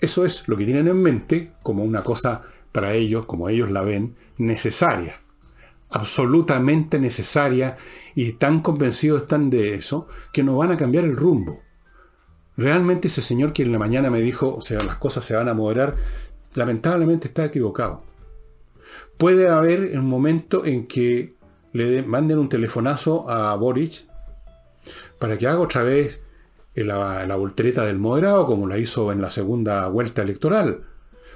eso es lo que tienen en mente como una cosa para ellos, como ellos la ven, necesaria, absolutamente necesaria, y tan convencidos están de eso, que no van a cambiar el rumbo. Realmente ese señor que en la mañana me dijo, o sea, las cosas se van a moderar, lamentablemente está equivocado. Puede haber un momento en que le manden un telefonazo a Boric para que haga otra vez la, la voltereta del moderado, como la hizo en la segunda vuelta electoral.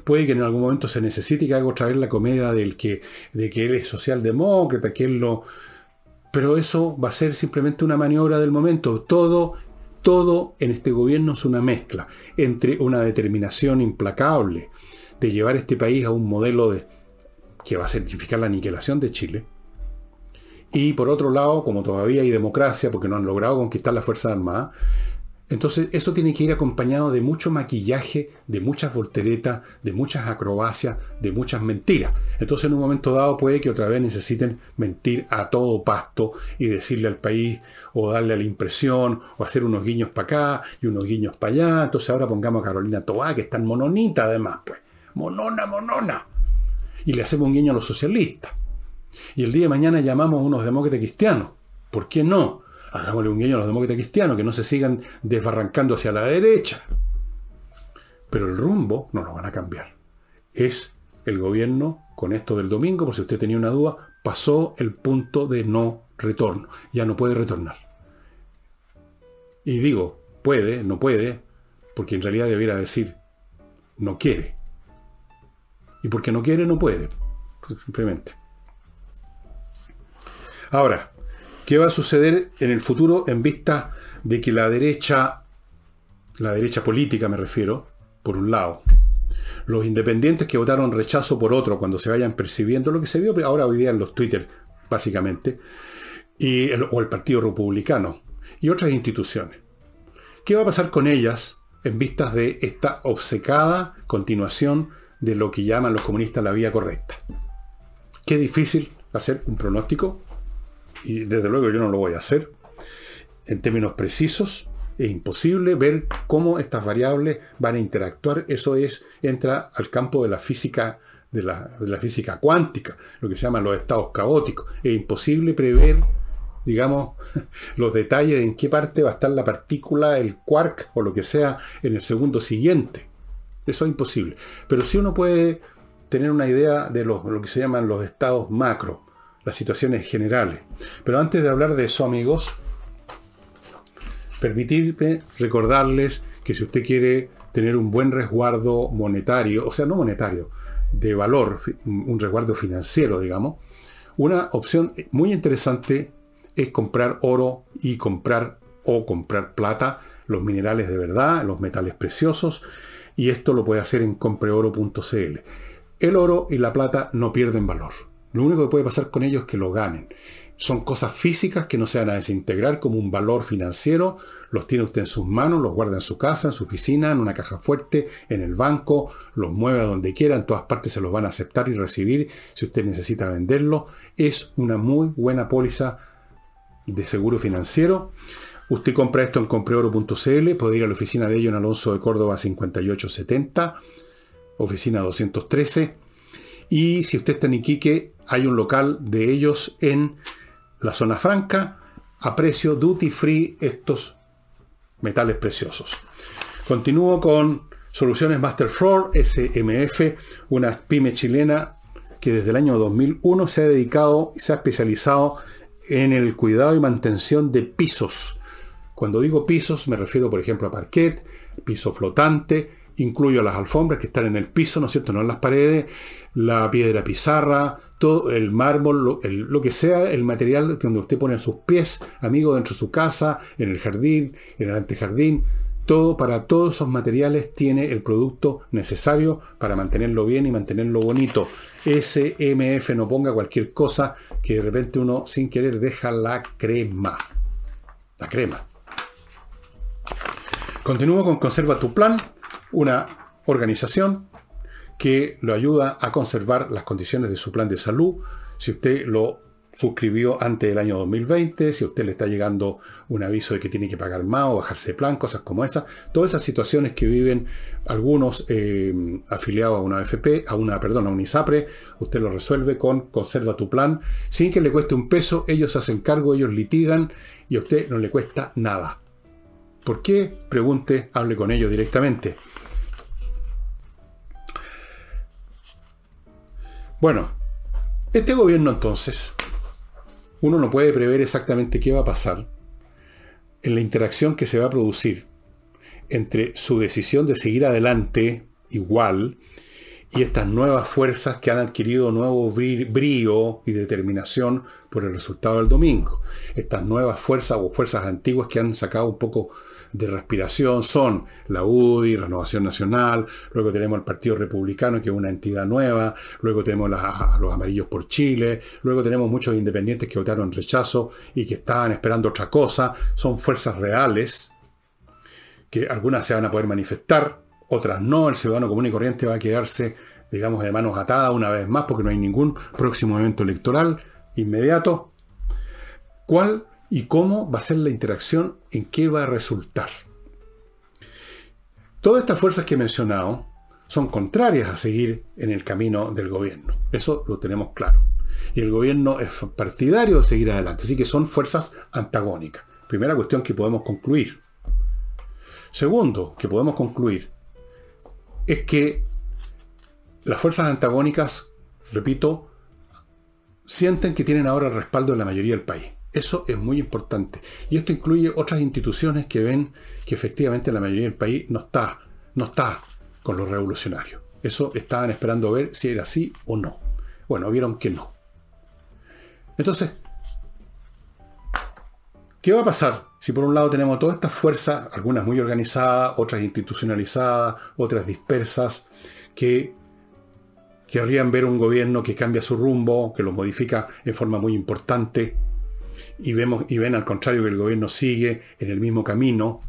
Puede que en algún momento se necesite que haga otra vez la comedia del que, de que él es socialdemócrata, que él lo... Pero eso va a ser simplemente una maniobra del momento. Todo, todo en este gobierno es una mezcla entre una determinación implacable de llevar este país a un modelo de, que va a certificar la aniquilación de Chile. Y por otro lado, como todavía hay democracia, porque no han logrado conquistar la Fuerza Armada, Entonces eso tiene que ir acompañado de mucho maquillaje, de muchas volteretas, de muchas acrobacias, de muchas mentiras. Entonces en un momento dado puede que otra vez necesiten mentir a todo pasto y decirle al país o darle la impresión o hacer unos guiños para acá y unos guiños para allá. Entonces ahora pongamos a Carolina Toá, que es tan mononita además, pues. Monona, monona. Y le hacemos un guiño a los socialistas. Y el día de mañana llamamos a unos demócratas cristianos. ¿Por qué no? Hagámosle un guiño a los demócratas cristianos, que no se sigan desbarrancando hacia la derecha. Pero el rumbo no lo van a cambiar. Es el gobierno, con esto del domingo, por si usted tenía una duda, pasó el punto de no retorno. Ya no puede retornar. Y digo, puede, no puede, porque en realidad debiera decir, no quiere. Y porque no quiere, no puede. Simplemente. Ahora, ¿Qué va a suceder en el futuro en vista de que la derecha, la derecha política me refiero, por un lado, los independientes que votaron rechazo por otro cuando se vayan percibiendo lo que se vio ahora hoy día en los Twitter, básicamente, y o el Partido Republicano y otras instituciones. ¿Qué va a pasar con ellas en vistas de esta obcecada continuación de lo que llaman los comunistas la vía correcta? Qué difícil hacer un pronóstico y desde luego yo no lo voy a hacer, en términos precisos, es imposible ver cómo estas variables van a interactuar. Eso es, entra al campo de la física, de la, física cuántica, lo que se llaman los estados caóticos. Es imposible prever, digamos, los detalles de en qué parte va a estar la partícula, el quark o lo que sea en el segundo siguiente. Eso es imposible. Pero sí uno puede tener una idea de los, lo que se llaman los estados macro las situaciones generales. Pero antes de hablar de eso, amigos, permitirme recordarles que si usted quiere tener un buen resguardo monetario, o sea, no monetario, de valor, un resguardo financiero, digamos, una opción muy interesante es comprar oro y comprar o comprar plata, los minerales de verdad, los metales preciosos, y esto lo puede hacer en compreoro.cl. El oro y la plata no pierden valor. Lo único que puede pasar con ellos es que lo ganen. Son cosas físicas que no se van a desintegrar como un valor financiero. Los tiene usted en sus manos, los guarda en su casa, en su oficina, en una caja fuerte, en el banco, los mueve a donde quiera, en todas partes se los van a aceptar y recibir si usted necesita venderlo. Es una muy buena póliza de seguro financiero. Usted compra esto en compreoro.cl, puede ir a la oficina de ellos en Alonso de Córdoba 5870, oficina 213. Y si usted está en Iquique, hay un local de ellos en la zona franca a precio duty free estos metales preciosos. Continúo con Soluciones Masterfloor SMF, una pyme chilena que desde el año 2001 se ha dedicado y se ha especializado en el cuidado y mantención de pisos. Cuando digo pisos me refiero por ejemplo a parquet, piso flotante, incluyo las alfombras que están en el piso, ¿no es cierto? No en las paredes, la piedra pizarra, todo el mármol, lo, que sea el material que donde usted pone sus pies, amigo, dentro de su casa, en el jardín, en el antejardín, todo para todos esos materiales tiene el producto necesario para mantenerlo bien y mantenerlo bonito. SMF no ponga cualquier cosa que de repente uno sin querer deja la crema. La crema. Continúo con Conserva tu plan una organización que lo ayuda a conservar las condiciones de su plan de salud. Si usted lo suscribió antes del año 2020, si usted le está llegando un aviso de que tiene que pagar más o bajarse plan, cosas como esas, todas esas situaciones que viven algunos eh, afiliados a una AFP, a una, perdón, a un ISAPRE, usted lo resuelve con conserva tu plan, sin que le cueste un peso, ellos hacen cargo, ellos litigan y a usted no le cuesta nada. ¿Por qué? Pregunte, hable con ellos directamente. Bueno, este gobierno entonces, uno no puede prever exactamente qué va a pasar en la interacción que se va a producir entre su decisión de seguir adelante igual y estas nuevas fuerzas que han adquirido nuevo brío y determinación por el resultado del domingo. Estas nuevas fuerzas o fuerzas antiguas que han sacado un poco de respiración son la UDI, Renovación Nacional, luego tenemos el Partido Republicano, que es una entidad nueva, luego tenemos los Amarillos por Chile, luego tenemos muchos independientes que votaron rechazo y que estaban esperando otra cosa, son fuerzas reales que algunas se van a poder manifestar, otras no, el ciudadano común y corriente va a quedarse, digamos, de manos atadas una vez más porque no hay ningún próximo evento electoral inmediato. ¿Cuál y cómo va a ser la interacción? ¿En qué va a resultar? Todas estas fuerzas que he mencionado son contrarias a seguir en el camino del gobierno. Eso lo tenemos claro. Y el gobierno es partidario de seguir adelante. Así que son fuerzas antagónicas. Primera cuestión que podemos concluir. Segundo, que podemos concluir, es que las fuerzas antagónicas, repito, sienten que tienen ahora el respaldo de la mayoría del país. Eso es muy importante. Y esto incluye otras instituciones que ven que efectivamente la mayoría del país no está, no está con los revolucionarios. Eso estaban esperando ver si era así o no. Bueno, vieron que no. Entonces, ¿qué va a pasar si por un lado tenemos todas estas fuerzas, algunas muy organizadas, otras institucionalizadas, otras dispersas, que querrían ver un gobierno que cambia su rumbo, que lo modifica en forma muy importante, y, vemos, y ven al contrario que el gobierno sigue en el mismo camino,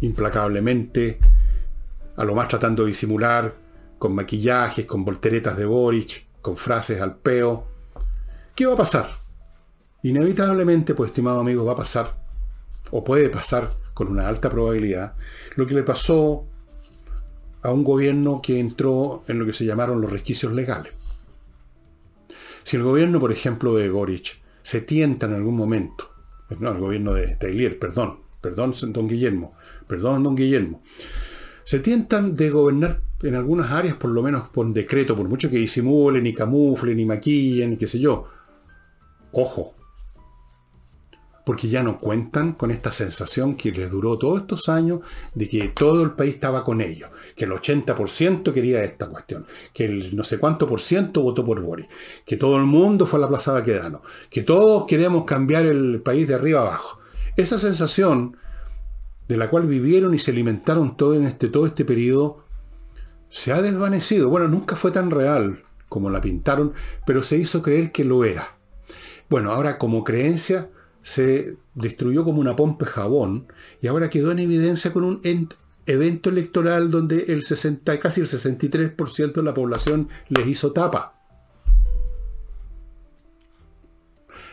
implacablemente, a lo más tratando de disimular, con maquillajes, con volteretas de Boric, con frases al peo. ¿Qué va a pasar? Inevitablemente, pues estimado amigo, va a pasar o puede pasar con una alta probabilidad, lo que le pasó a un gobierno que entró en lo que se llamaron los resquicios legales. Si el gobierno, por ejemplo, de Boric se tienta en algún momento, no, el gobierno de Tailier, perdón, perdón, don Guillermo, perdón, don Guillermo, se tientan de gobernar en algunas áreas, por lo menos por decreto, por mucho que disimulen, y camuflen, y maquillen, qué sé yo. Ojo, porque ya no cuentan con esta sensación que les duró todos estos años de que todo el país estaba con ellos, que el 80% quería esta cuestión, que el no sé cuánto por ciento votó por Boris, que todo el mundo fue a la Plaza Baquedano, que todos queremos cambiar el país de arriba abajo. Esa sensación de la cual vivieron y se alimentaron todo en este, todo este periodo se ha desvanecido. Bueno, nunca fue tan real como la pintaron, pero se hizo creer que lo era. Bueno, ahora como creencia se destruyó como una pompa jabón y ahora quedó en evidencia con un evento electoral donde el 60, casi el 63% de la población les hizo tapa.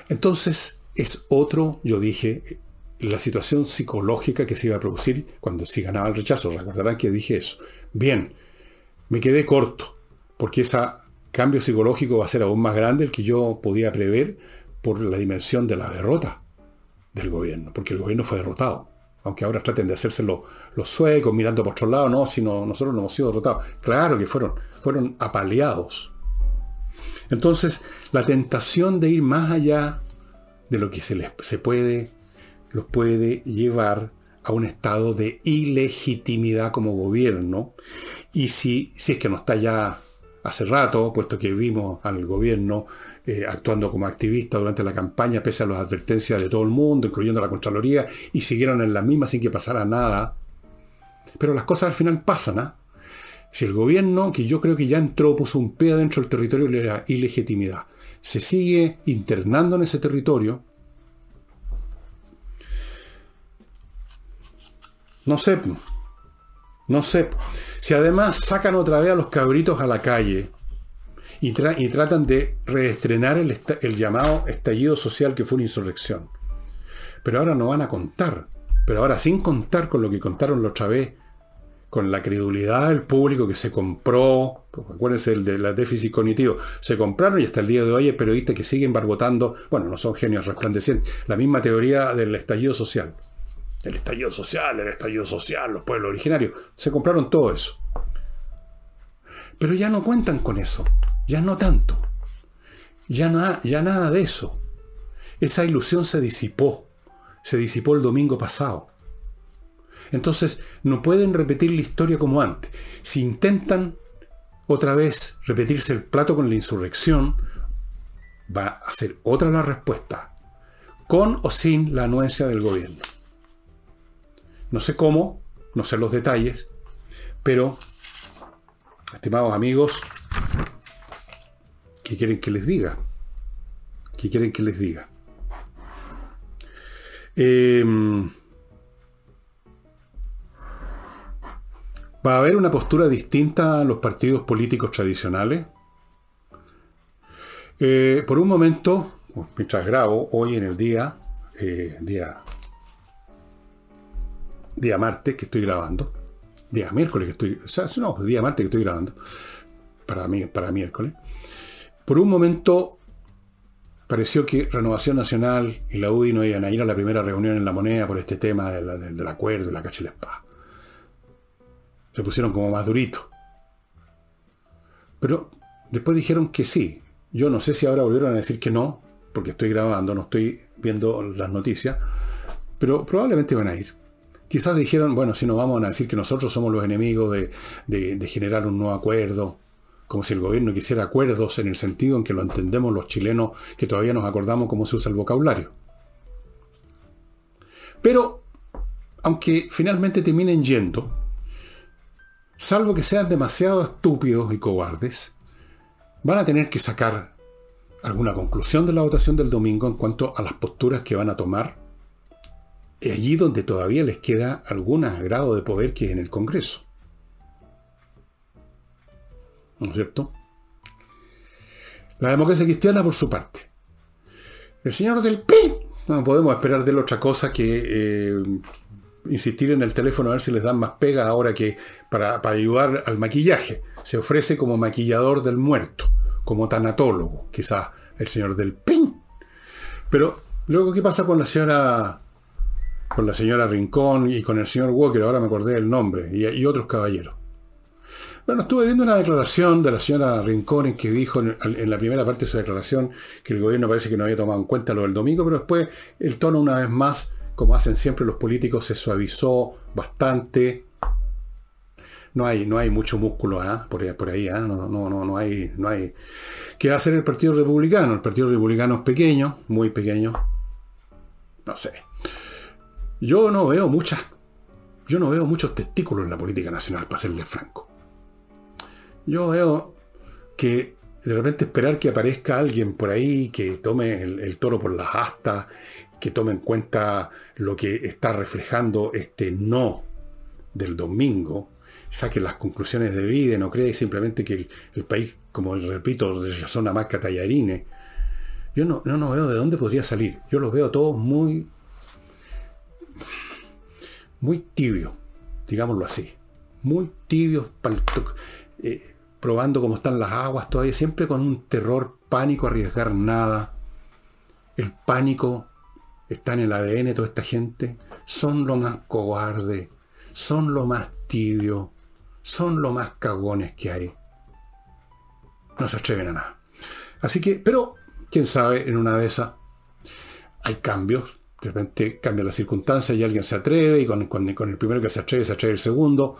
Entonces es otro, yo dije, la situación psicológica que se iba a producir cuando se ganaba el rechazo. Recordarán que dije eso. Bien, me quedé corto, porque ese cambio psicológico va a ser aún más grande el que yo podía prever por la dimensión de la derrota del gobierno, porque el gobierno fue derrotado. Aunque ahora traten de hacerse los, suecos mirando por otro lado, no, sino nosotros no hemos sido derrotados. Claro que fueron, fueron apaleados. Entonces, la tentación de ir más allá de lo que se, les, se puede, los puede llevar a un estado de ilegitimidad como gobierno. Y si, si es que no está ya hace rato, puesto que vimos al gobierno eh, actuando como activista durante la campaña, pese a las advertencias de todo el mundo, incluyendo la Contraloría, y siguieron en la misma sin que pasara nada. Pero las cosas al final pasan, ¿ah? Si el gobierno, que yo creo que ya entró, puso un pie dentro del territorio de la ilegitimidad, se sigue internando en ese territorio, no sé, no sé. Si además sacan otra vez a los cabritos a la calle, y, tratan de reestrenar el, llamado estallido social que fue una insurrección. Pero ahora no van a contar, pero ahora sin contar con lo que contaron la otra vez, con la credulidad del público que se compró, acuérdense el de la déficit cognitivo, se compraron y hasta el día de hoy hay periodistas que siguen barbotando, bueno, no son genios resplandecientes, la misma teoría del estallido social. El estallido social, el estallido social, los pueblos originarios, se compraron todo eso. Pero ya no cuentan con eso. Ya no tanto. Ya, ya nada de eso. Esa ilusión se disipó. Se disipó el domingo pasado. Entonces, no pueden repetir la historia como antes. Si intentan otra vez repetirse el plato con la insurrección, va a ser otra la respuesta. Con o sin la anuencia del gobierno. No sé cómo, no sé los detalles, pero, estimados amigos, ¿Qué quieren que les diga? ¿Qué quieren que les diga? Em, ¿Va a haber una postura distinta a los partidos políticos tradicionales? Eh, por un momento, mientras grabo, hoy en el día, eh, día, día martes que estoy grabando, día miércoles que estoy, o sea, no, día martes que estoy grabando, para, mí, para miércoles, por un momento pareció que Renovación Nacional y la UDI no iban a ir a la primera reunión en la moneda por este tema del acuerdo y la cacha Se pusieron como más duritos. Pero después dijeron que sí, yo no sé si ahora volvieron a decir que no, porque estoy grabando, no estoy viendo las noticias, pero probablemente van a ir. Quizás dijeron, bueno, si no vamos a decir que nosotros somos los enemigos de, generar un nuevo acuerdo, como si el gobierno quisiera acuerdos en el sentido en que lo entendemos los chilenos, que todavía nos acordamos cómo se usa el vocabulario. Pero, aunque finalmente terminen yendo, salvo que sean demasiado estúpidos y cobardes, van a tener que sacar alguna conclusión de la votación del domingo en cuanto a las posturas que van a tomar allí donde todavía les queda algún grado de poder que es en el Congreso. ¿No es cierto? La democracia cristiana por su parte. El señor del PIN. No podemos esperar de él otra cosa que eh, insistir en el teléfono a ver si les dan más pega ahora que para, para ayudar al maquillaje. Se ofrece como maquillador del muerto, como tanatólogo, quizás el señor del PIN. Pero luego, ¿qué pasa con la señora con la señora Rincón y con el señor Walker, ahora me acordé del nombre, y, otros caballeros? Bueno, estuve viendo una declaración de la señora Rincón que dijo en, la primera parte de su declaración que el gobierno parece que no había tomado en cuenta lo del domingo, pero después el tono una vez más como hacen siempre los políticos, se suavizó bastante. No hay, no hay mucho músculo ¿ah? por, ahí, ¿ah? no, no, no, no, hay, no hay. ¿Qué va a hacer el Partido Republicano? El Partido Republicano es pequeño, muy pequeño. No sé. Yo no veo muchas. Yo no veo muchos testículos en la política nacional, para serle franco. Yo veo que de repente esperar que aparezca alguien por ahí que tome el, el toro por las astas que tome en cuenta lo que está reflejando este no del domingo, saque las conclusiones de vida, no cree simplemente que el, país, como repito, son una más tallarines. Yo no, no, no, veo de dónde podría salir. Yo los veo todos muy, muy tibios, digámoslo así. Muy tibios, eh, probando cómo están las aguas todavía, siempre con un terror, pánico, arriesgar nada. El pánico están en el ADN toda esta gente, son lo más cobarde, son lo más tibio, son lo más cagones que hay. No se atreven a nada. Así que, pero, quién sabe, en una de esas hay cambios. De repente cambia la circunstancia y alguien se atreve, y con, el primero que se atreve, se atreve el segundo.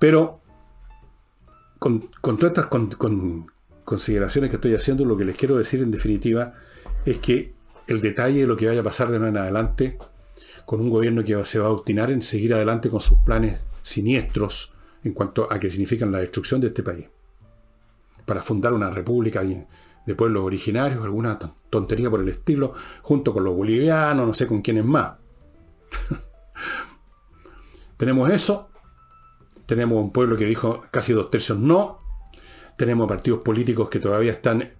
Pero, con, todas estas consideraciones que estoy haciendo, lo que les quiero decir en definitiva es que el detalle de lo que vaya a pasar de nuevo en adelante con un gobierno que se va a obstinar en seguir adelante con sus planes siniestros en cuanto a que significan la destrucción de este país. Para fundar una república de pueblos originarios, alguna tontería por el estilo, junto con los bolivianos, no sé con quiénes más. tenemos eso, tenemos un pueblo que dijo casi dos tercios no, tenemos partidos políticos que todavía están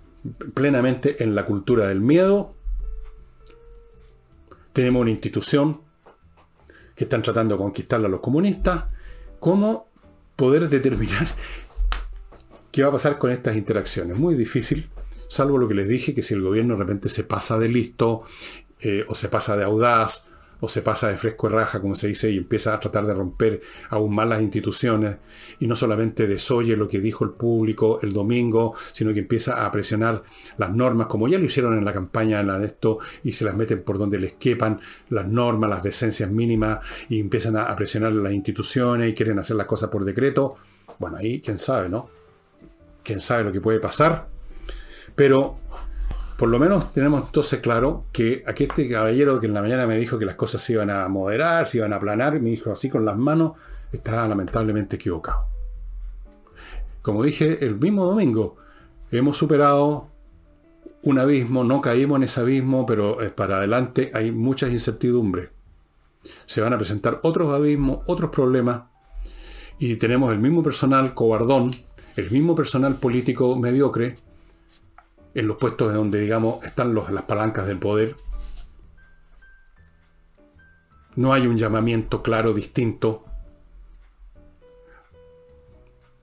plenamente en la cultura del miedo, tenemos una institución que están tratando de conquistarla a los comunistas. ¿Cómo poder determinar qué va a pasar con estas interacciones? Muy difícil, salvo lo que les dije, que si el gobierno de repente se pasa de listo eh, o se pasa de audaz o se pasa de fresco de raja, como se dice, y empieza a tratar de romper aún más las instituciones, y no solamente desoye lo que dijo el público el domingo, sino que empieza a presionar las normas, como ya lo hicieron en la campaña de esto, y se las meten por donde les quepan las normas, las decencias mínimas, y empiezan a, presionar las instituciones y quieren hacer las cosas por decreto. Bueno, ahí quién sabe, ¿no? Quién sabe lo que puede pasar. Pero por lo menos tenemos entonces claro que aquí este caballero que en la mañana me dijo que las cosas se iban a moderar, se iban a aplanar, me dijo así con las manos, estaba lamentablemente equivocado. Como dije el mismo domingo, hemos superado un abismo, no caímos en ese abismo, pero para adelante hay muchas incertidumbres. Se van a presentar otros abismos, otros problemas, Y tenemos el mismo personal cobardón, el mismo personal político mediocre, en los puestos donde, digamos, están las palancas del poder. No hay un llamamiento claro, distinto.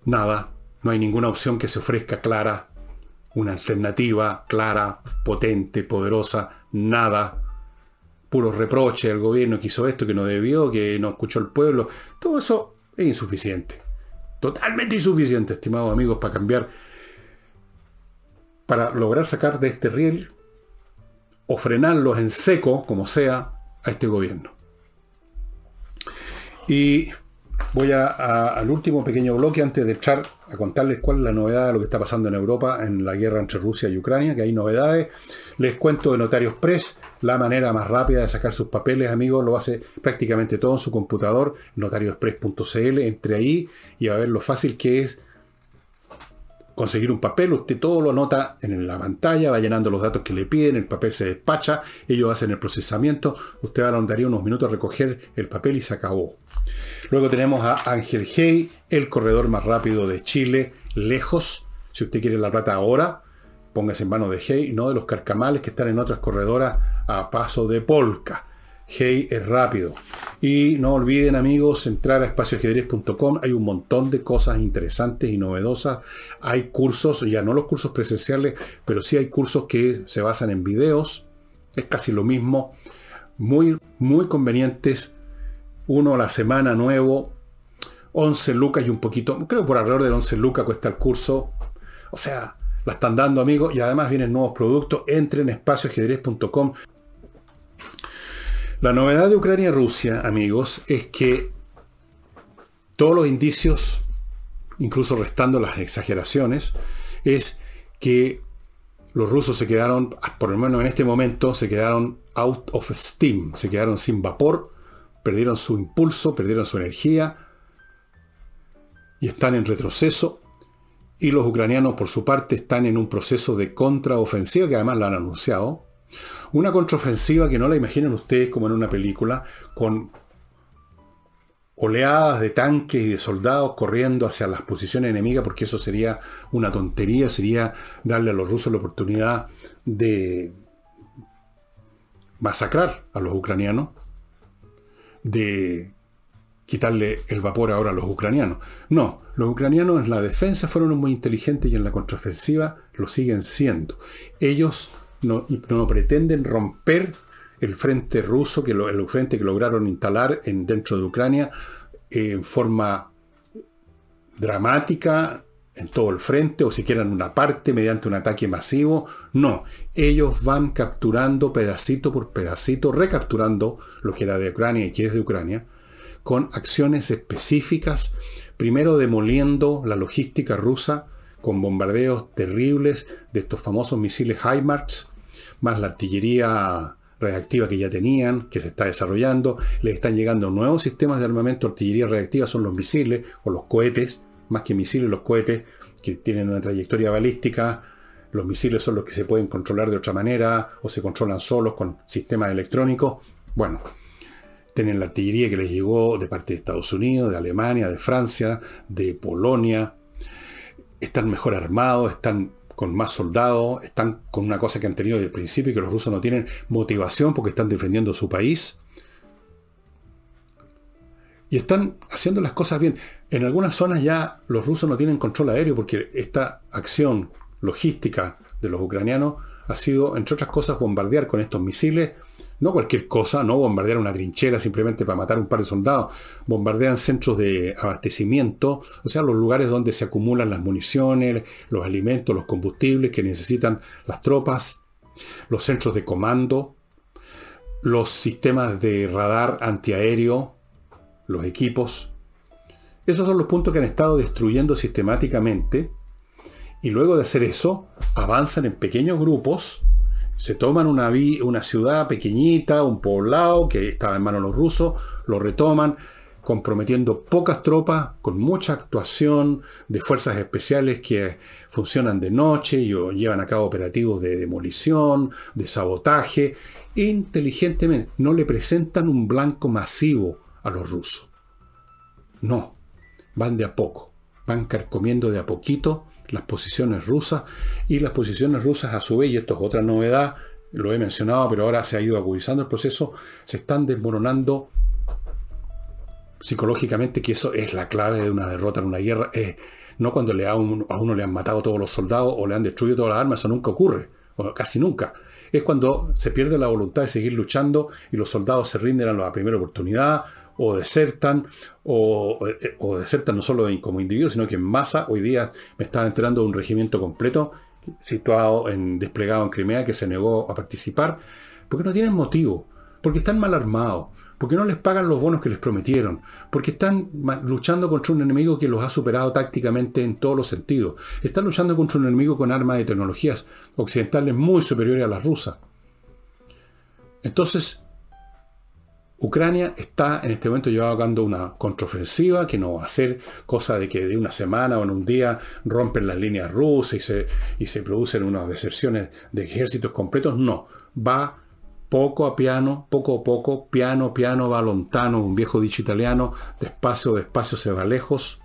Nada. No hay ninguna opción que se ofrezca clara. Una alternativa clara, potente, poderosa. Nada. Puros reproches al gobierno que hizo esto, que no debió, que no escuchó el pueblo. Todo eso es insuficiente. Totalmente insuficiente, estimados amigos, para cambiar para lograr sacar de este riel o frenarlos en seco, como sea, a este gobierno. Y voy al último pequeño bloque antes de echar a contarles cuál es la novedad de lo que está pasando en Europa en la guerra entre Rusia y Ucrania, que hay novedades. Les cuento de Notarios Press, la manera más rápida de sacar sus papeles, amigos, lo hace prácticamente todo en su computador, notariospress.cl, entre ahí y a ver lo fácil que es conseguir un papel, usted todo lo anota en la pantalla, va llenando los datos que le piden, el papel se despacha, ellos hacen el procesamiento, usted va a unos minutos a recoger el papel y se acabó. Luego tenemos a Ángel Hey, el corredor más rápido de Chile, lejos. Si usted quiere la plata ahora, póngase en manos de Hey, no de los carcamales que están en otras corredoras a paso de polka. Hey es rápido. Y no olviden amigos entrar a espacioajedrez.com. Hay un montón de cosas interesantes y novedosas. Hay cursos, ya no los cursos presenciales, pero sí hay cursos que se basan en videos. Es casi lo mismo. Muy, muy convenientes. Uno a la semana nuevo. 11 lucas y un poquito. Creo por alrededor de 11 lucas cuesta el curso. O sea, la están dando amigos y además vienen nuevos productos. Entren en espacioajedrez.com. La novedad de Ucrania y Rusia, amigos, es que todos los indicios, incluso restando las exageraciones, es que los rusos se quedaron, por lo menos en este momento, se quedaron out of steam, se quedaron sin vapor, perdieron su impulso, perdieron su energía y están en retroceso. Y los ucranianos, por su parte, están en un proceso de contraofensiva, que además lo han anunciado, una contraofensiva que no la imaginen ustedes como en una película, con oleadas de tanques y de soldados corriendo hacia las posiciones enemigas, porque eso sería una tontería, sería darle a los rusos la oportunidad de masacrar a los ucranianos, de quitarle el vapor ahora a los ucranianos. No, los ucranianos en la defensa fueron muy inteligentes y en la contraofensiva lo siguen siendo. Ellos no, no pretenden romper el frente ruso, que el frente que lograron instalar en, dentro de Ucrania eh, en forma dramática en todo el frente o siquiera en una parte mediante un ataque masivo. No, ellos van capturando pedacito por pedacito, recapturando lo que era de Ucrania y que es de Ucrania, con acciones específicas, primero demoliendo la logística rusa, con bombardeos terribles de estos famosos misiles HIMARS, más la artillería reactiva que ya tenían, que se está desarrollando, les están llegando nuevos sistemas de armamento, artillería reactiva son los misiles o los cohetes, más que misiles, los cohetes que tienen una trayectoria balística, los misiles son los que se pueden controlar de otra manera o se controlan solos con sistemas electrónicos. Bueno, tienen la artillería que les llegó de parte de Estados Unidos, de Alemania, de Francia, de Polonia, están mejor armados, están con más soldados, están con una cosa que han tenido desde el principio, y que los rusos no tienen motivación porque están defendiendo su país. Y están haciendo las cosas bien. En algunas zonas ya los rusos no tienen control aéreo porque esta acción logística de los ucranianos ha sido, entre otras cosas, bombardear con estos misiles no cualquier cosa, no bombardear una trinchera simplemente para matar un par de soldados, bombardean centros de abastecimiento, o sea, los lugares donde se acumulan las municiones, los alimentos, los combustibles que necesitan las tropas, los centros de comando, los sistemas de radar antiaéreo, los equipos. Esos son los puntos que han estado destruyendo sistemáticamente y luego de hacer eso avanzan en pequeños grupos se toman una, una ciudad pequeñita, un poblado que estaba en manos de los rusos, lo retoman, comprometiendo pocas tropas, con mucha actuación de fuerzas especiales que funcionan de noche y llevan a cabo operativos de demolición, de sabotaje, inteligentemente. No le presentan un blanco masivo a los rusos. No. van de a poco, van carcomiendo de a poquito las posiciones rusas y las posiciones rusas a su vez, y esto es otra novedad, lo he mencionado, pero ahora se ha ido agudizando el proceso, se están desmoronando psicológicamente, que eso es la clave de una derrota en una guerra, no cuando le a, uno le han matado todos los soldados o le han destruido todas las armas, eso nunca ocurre, o casi nunca. Es cuando se pierde la voluntad de seguir luchando y los soldados se rinden a la primera oportunidad o desertan, o, desertan no solo como individuos, sino que en masa. Hoy día me estaba enterando de un regimiento completo situado en desplegado en Crimea que se negó a participar porque no tienen motivo, porque están mal armados, porque no les pagan los bonos que les prometieron, porque están luchando contra un enemigo que los ha superado tácticamente en todos los sentidos. Están luchando contra un enemigo con armas de tecnologías occidentales muy superiores a las rusas. Entonces, Ucrania está en este momento llevando una contraofensiva que no va a ser cosa de que de una semana o en un día rompen las líneas rusas y se, y se producen unas deserciones de ejércitos completos. No, va poco a piano, poco a poco, piano, piano, va lontano, un viejo dicho italiano, despacio, despacio se va lejos.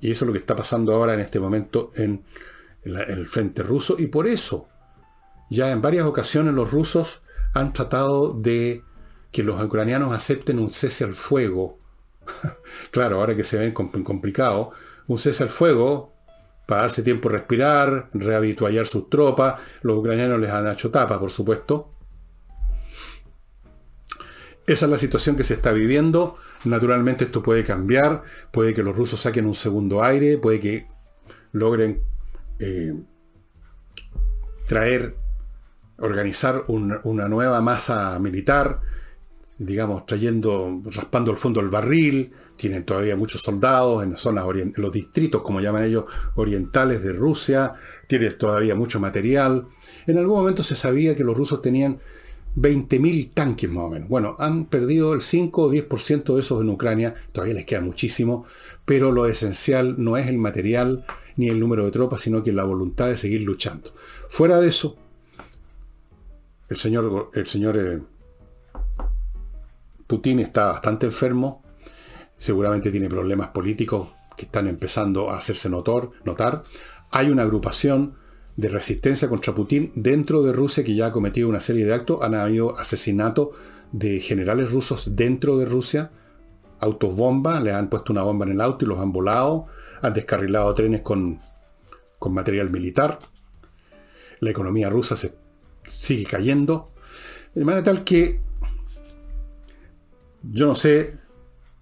Y eso es lo que está pasando ahora en este momento en, el frente ruso. Y por eso, ya en varias ocasiones los rusos han tratado de que los ucranianos acepten un cese al fuego. claro, ahora que se ven complicado, un cese al fuego para darse tiempo a respirar, rehabituallar sus tropas. Los ucranianos les han hecho tapa, por supuesto. Esa es la situación que se está viviendo. Naturalmente esto puede cambiar, puede que los rusos saquen un segundo aire, puede que logren eh, traer, organizar una nueva masa militar, digamos, trayendo, raspando el fondo del barril. Tienen todavía muchos soldados en las zonas en los distritos, como llaman ellos, orientales de Rusia. Tienen todavía mucho material. En algún momento se sabía que los rusos tenían 20.000 tanques más o menos. Bueno, han perdido el 5 o 10% de esos en Ucrania, todavía les queda muchísimo, pero lo esencial no es el material ni el número de tropas, sino que la voluntad de seguir luchando. Fuera de eso, el señor, el señor eh, Putin está bastante enfermo, seguramente tiene problemas políticos que están empezando a hacerse notar. notar. Hay una agrupación de resistencia contra Putin dentro de Rusia que ya ha cometido una serie de actos. Han habido asesinatos de generales rusos dentro de Rusia, autos bomba, le han puesto una bomba en el auto y los han volado, han descarrilado trenes con, con material militar. La economía rusa se sigue cayendo. De manera tal que, yo no sé,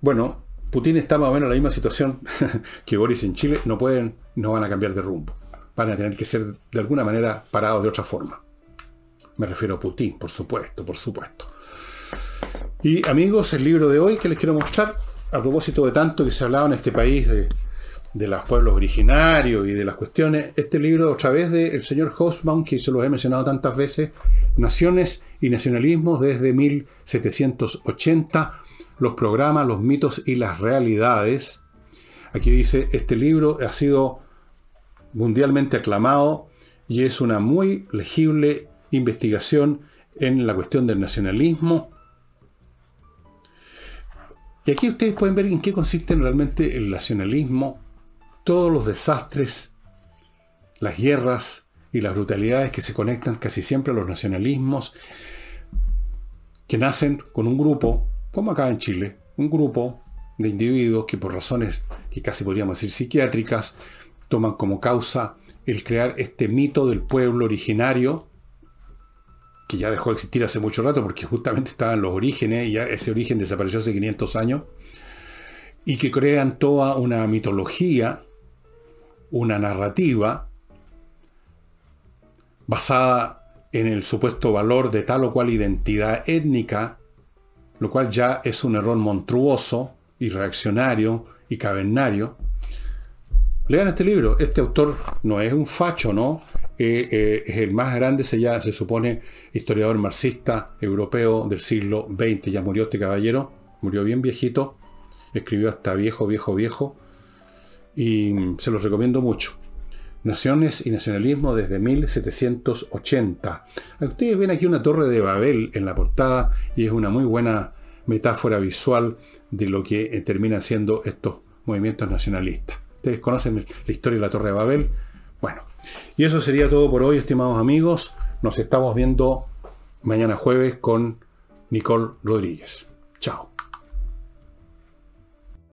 bueno, Putin está más o menos en la misma situación que Boris en Chile, no pueden, no van a cambiar de rumbo van a tener que ser de alguna manera parados de otra forma. Me refiero a Putin, por supuesto, por supuesto. Y amigos, el libro de hoy que les quiero mostrar, a propósito de tanto que se ha hablado en este país de, los pueblos originarios y de las cuestiones, este libro otra vez del señor Hosbaum, que se lo he mencionado tantas veces, Naciones y Nacionalismos desde 1780, los programas, los mitos y las realidades. Aquí dice, este libro ha sido mundialmente aclamado y es una muy legible investigación en la cuestión del nacionalismo. Y aquí ustedes pueden ver en qué consiste realmente el nacionalismo, todos los desastres, las guerras y las brutalidades que se conectan casi siempre a los nacionalismos, que nacen con un grupo, como acá en Chile, un grupo de individuos que por razones que casi podríamos decir psiquiátricas, toman como causa el crear este mito del pueblo originario, que ya dejó de existir hace mucho rato porque justamente estaban los orígenes y ya ese origen desapareció hace 500 años, y que crean toda una mitología, una narrativa basada en el supuesto valor de tal o cual identidad étnica, lo cual ya es un error monstruoso y reaccionario y cavernario, Lean este libro. Este autor no es un facho, ¿no? Eh, eh, es el más grande, se, ya, se supone, historiador marxista europeo del siglo XX. Ya murió este caballero, murió bien viejito, escribió hasta viejo, viejo, viejo, y se los recomiendo mucho. Naciones y nacionalismo desde 1780. Ustedes ven aquí una torre de Babel en la portada y es una muy buena metáfora visual de lo que terminan siendo estos movimientos nacionalistas. Ustedes conocen la historia de la Torre de Babel. Bueno, y eso sería todo por hoy, estimados amigos. Nos estamos viendo mañana jueves con Nicole Rodríguez. Chao.